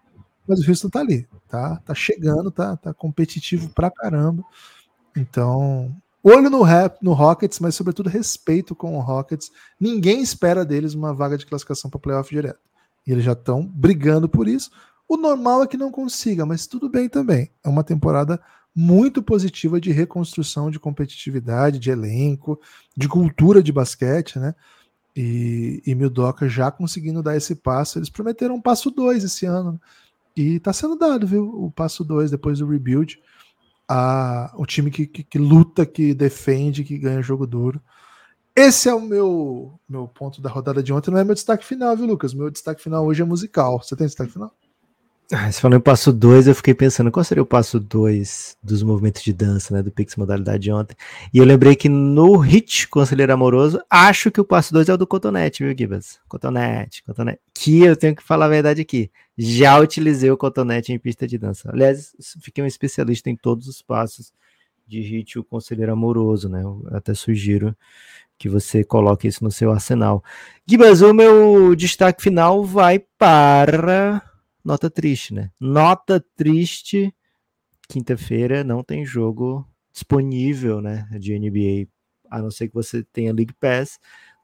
mas o Houston tá ali, tá, tá chegando, tá, tá competitivo pra caramba. Então, olho no, rap, no Rockets, mas sobretudo respeito com o Rockets. Ninguém espera deles uma vaga de classificação para playoff direto. E eles já estão brigando por isso. O normal é que não consiga, mas tudo bem também. É uma temporada muito positiva de reconstrução de competitividade, de elenco, de cultura de basquete, né? E, e Mildoca já conseguindo dar esse passo. Eles prometeram um passo 2 esse ano. Né? E está sendo dado, viu? O passo 2 depois do rebuild. A, o time que, que, que, luta, que defende, que ganha jogo duro. Esse é o meu, meu ponto da rodada de ontem. Não é meu destaque final, viu, Lucas? Meu destaque final hoje é musical. Você tem destaque final? Ah, você falou em passo 2, eu fiquei pensando qual seria o passo 2 dos movimentos de dança, né, do Pix Modalidade de ontem. E eu lembrei que no Hit Conselheiro Amoroso, acho que o passo 2 é o do Cotonete, viu, Gibas? Cotonete, Cotonete. Que eu tenho que falar a verdade aqui. Já utilizei o Cotonete em pista de dança. Aliás, fiquei um especialista em todos os passos de Hit o Conselheiro Amoroso, né? Eu até sugiro que você coloque isso no seu arsenal. Gibas, o meu destaque final vai para nota triste, né? Nota triste. Quinta-feira não tem jogo disponível, né, de NBA, a não ser que você tenha League Pass.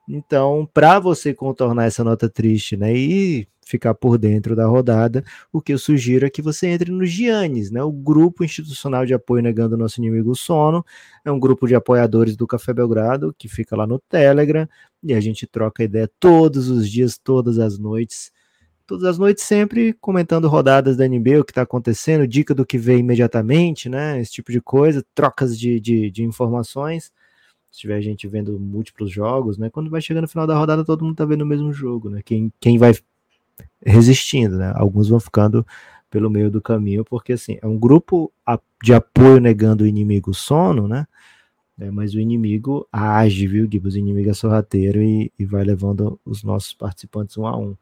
Então, para você contornar essa nota triste, né, e ficar por dentro da rodada, o que eu sugiro é que você entre no Giannis, né, o grupo institucional de apoio negando o nosso inimigo sono. É um grupo de apoiadores do Café Belgrado que fica lá no Telegram e a gente troca ideia todos os dias, todas as noites todas as noites sempre comentando rodadas da NBA, o que está acontecendo, dica do que vem imediatamente, né? Esse tipo de coisa, trocas de, de, de, informações. Se tiver gente vendo múltiplos jogos, né? Quando vai chegando no final da rodada, todo mundo está vendo o mesmo jogo, né? Quem, quem vai resistindo, né? Alguns vão ficando pelo meio do caminho, porque assim, é um grupo de apoio negando o inimigo sono, né? É, mas o inimigo age, viu, Gibbs? O inimigo é sorrateiro e, e vai levando os nossos participantes um a um.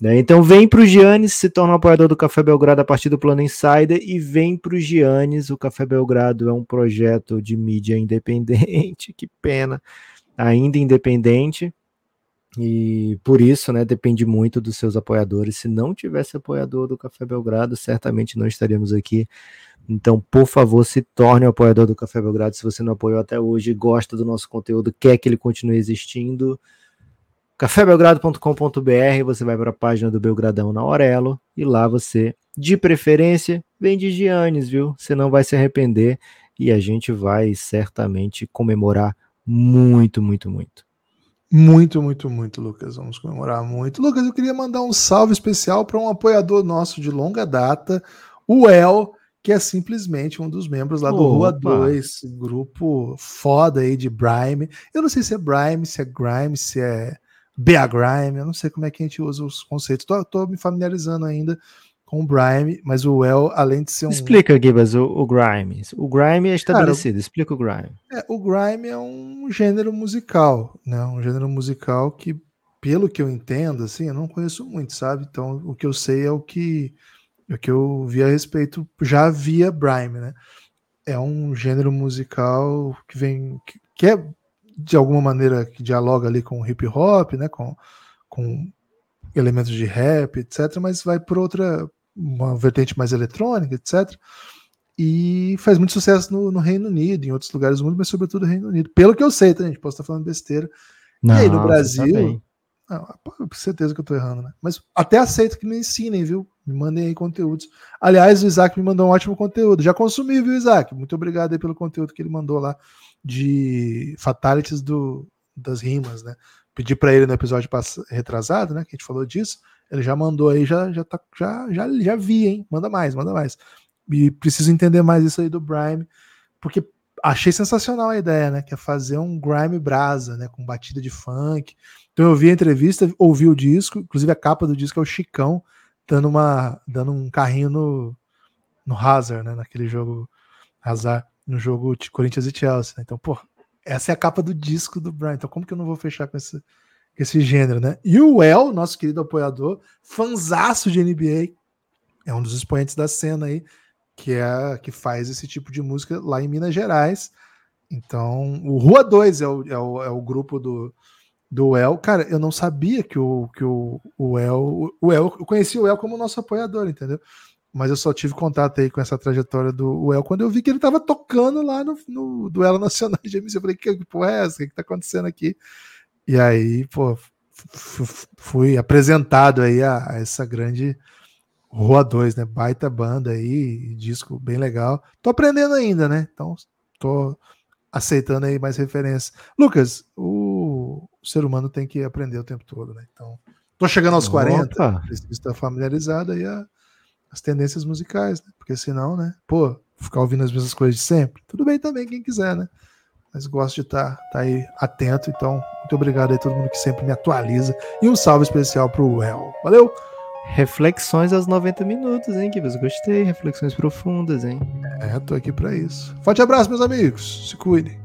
Né? Então vem para o Giannis, se torna um apoiador do Café Belgrado a partir do Plano Insider e vem para o Giannis. O Café Belgrado é um projeto de mídia independente, que pena, ainda independente. E por isso, né, depende muito dos seus apoiadores. Se não tivesse apoiador do Café Belgrado, certamente não estaríamos aqui. Então, por favor, se torne um apoiador do Café Belgrado. Se você não apoiou até hoje, gosta do nosso conteúdo, quer que ele continue existindo, cafébelgrado.com.br, você vai para a página do Belgradão na Aurelo e lá você, de preferência, vem de Giannis, viu? Você não vai se arrepender e a gente vai certamente comemorar muito, muito, muito. Muito, muito, muito, Lucas. Vamos comemorar muito. Lucas, eu queria mandar um salve especial para um apoiador nosso de longa data, o El, que é simplesmente um dos membros lá do Opa. Rua 2, grupo foda aí de Brime. Eu não sei se é Brime, se é Grime, se é BA Grime, eu não sei como é que a gente usa os conceitos. Tô, tô me familiarizando ainda com o Grime, mas o Well, além de ser um. Explica, Gibas, o, o Grime. O Grime é estabelecido, Cara, explica o Grime. É, o Grime é um gênero musical, né? Um gênero musical que, pelo que eu entendo, assim, eu não conheço muito, sabe? Então, o que eu sei é o que, o que eu vi a respeito, já via Grime, né? É um gênero musical que vem. que, que é de alguma maneira que dialoga ali com hip hop, né, com, com elementos de rap, etc, mas vai por outra uma vertente mais eletrônica, etc. E faz muito sucesso no, no, Reino Unido, em outros lugares do mundo, mas sobretudo no Reino Unido. Pelo que eu sei, tá, gente? Posso estar falando besteira. Não, e aí no tá Brasil. Tá não, certeza que eu tô errando, né? Mas até aceito que me ensinem, viu? Me mandem aí conteúdos. Aliás, o Isaac me mandou um ótimo conteúdo. Já consumi, viu, Isaac? Muito obrigado aí pelo conteúdo que ele mandou lá de fatalities do, das rimas, né? Pedi para ele no episódio retrasado, né? Que a gente falou disso. Ele já mandou aí, já, já, tá, já, já, já vi, hein? Manda mais, manda mais. E preciso entender mais isso aí do Grime, porque achei sensacional a ideia, né? Que é fazer um Grime brasa, né? Com batida de funk. Então eu vi a entrevista, ouvi o disco, inclusive a capa do disco é o Chicão dando, uma, dando um carrinho no, no Hazard, né? Naquele jogo Hazard no jogo de Corinthians e Chelsea. Né? Então, pô, essa é a capa do disco do Brian. Então, como que eu não vou fechar com esse, esse gênero, né? E o El, nosso querido apoiador, fanzaço de NBA, é um dos expoentes da cena aí, que é que faz esse tipo de música lá em Minas Gerais. Então, o Rua 2 é o, é o, é o grupo do, do El. Cara, eu não sabia que o, que o, o El. O El, eu conheci o El como nosso apoiador, entendeu? Mas eu só tive contato aí com essa trajetória do El quando eu vi que ele estava tocando lá no, no, Duelo Nacional de MC. Eu falei, que porra é essa? O que, que tá acontecendo aqui? E aí, pô, fui apresentado aí a, a, essa grande Rua 2, né? Baita banda aí, disco bem legal. Tô aprendendo ainda, né? Então, tô aceitando aí mais referências. Lucas, o, o ser humano tem que aprender o tempo todo, né? Então, tô chegando aos Opa. 40, preciso estar familiarizado aí a, as tendências musicais, né? Porque senão, né? Pô, ficar ouvindo as mesmas coisas de sempre. Tudo bem também, quem quiser, né? Mas gosto de estar tá, tá aí atento. Então, muito obrigado aí a todo mundo que sempre me atualiza. E um salve especial pro El. Valeu! Reflexões aos 90 minutos, hein, Kibas? Gostei. Reflexões profundas, hein? É, tô aqui para isso. Forte abraço, meus amigos. Se cuidem.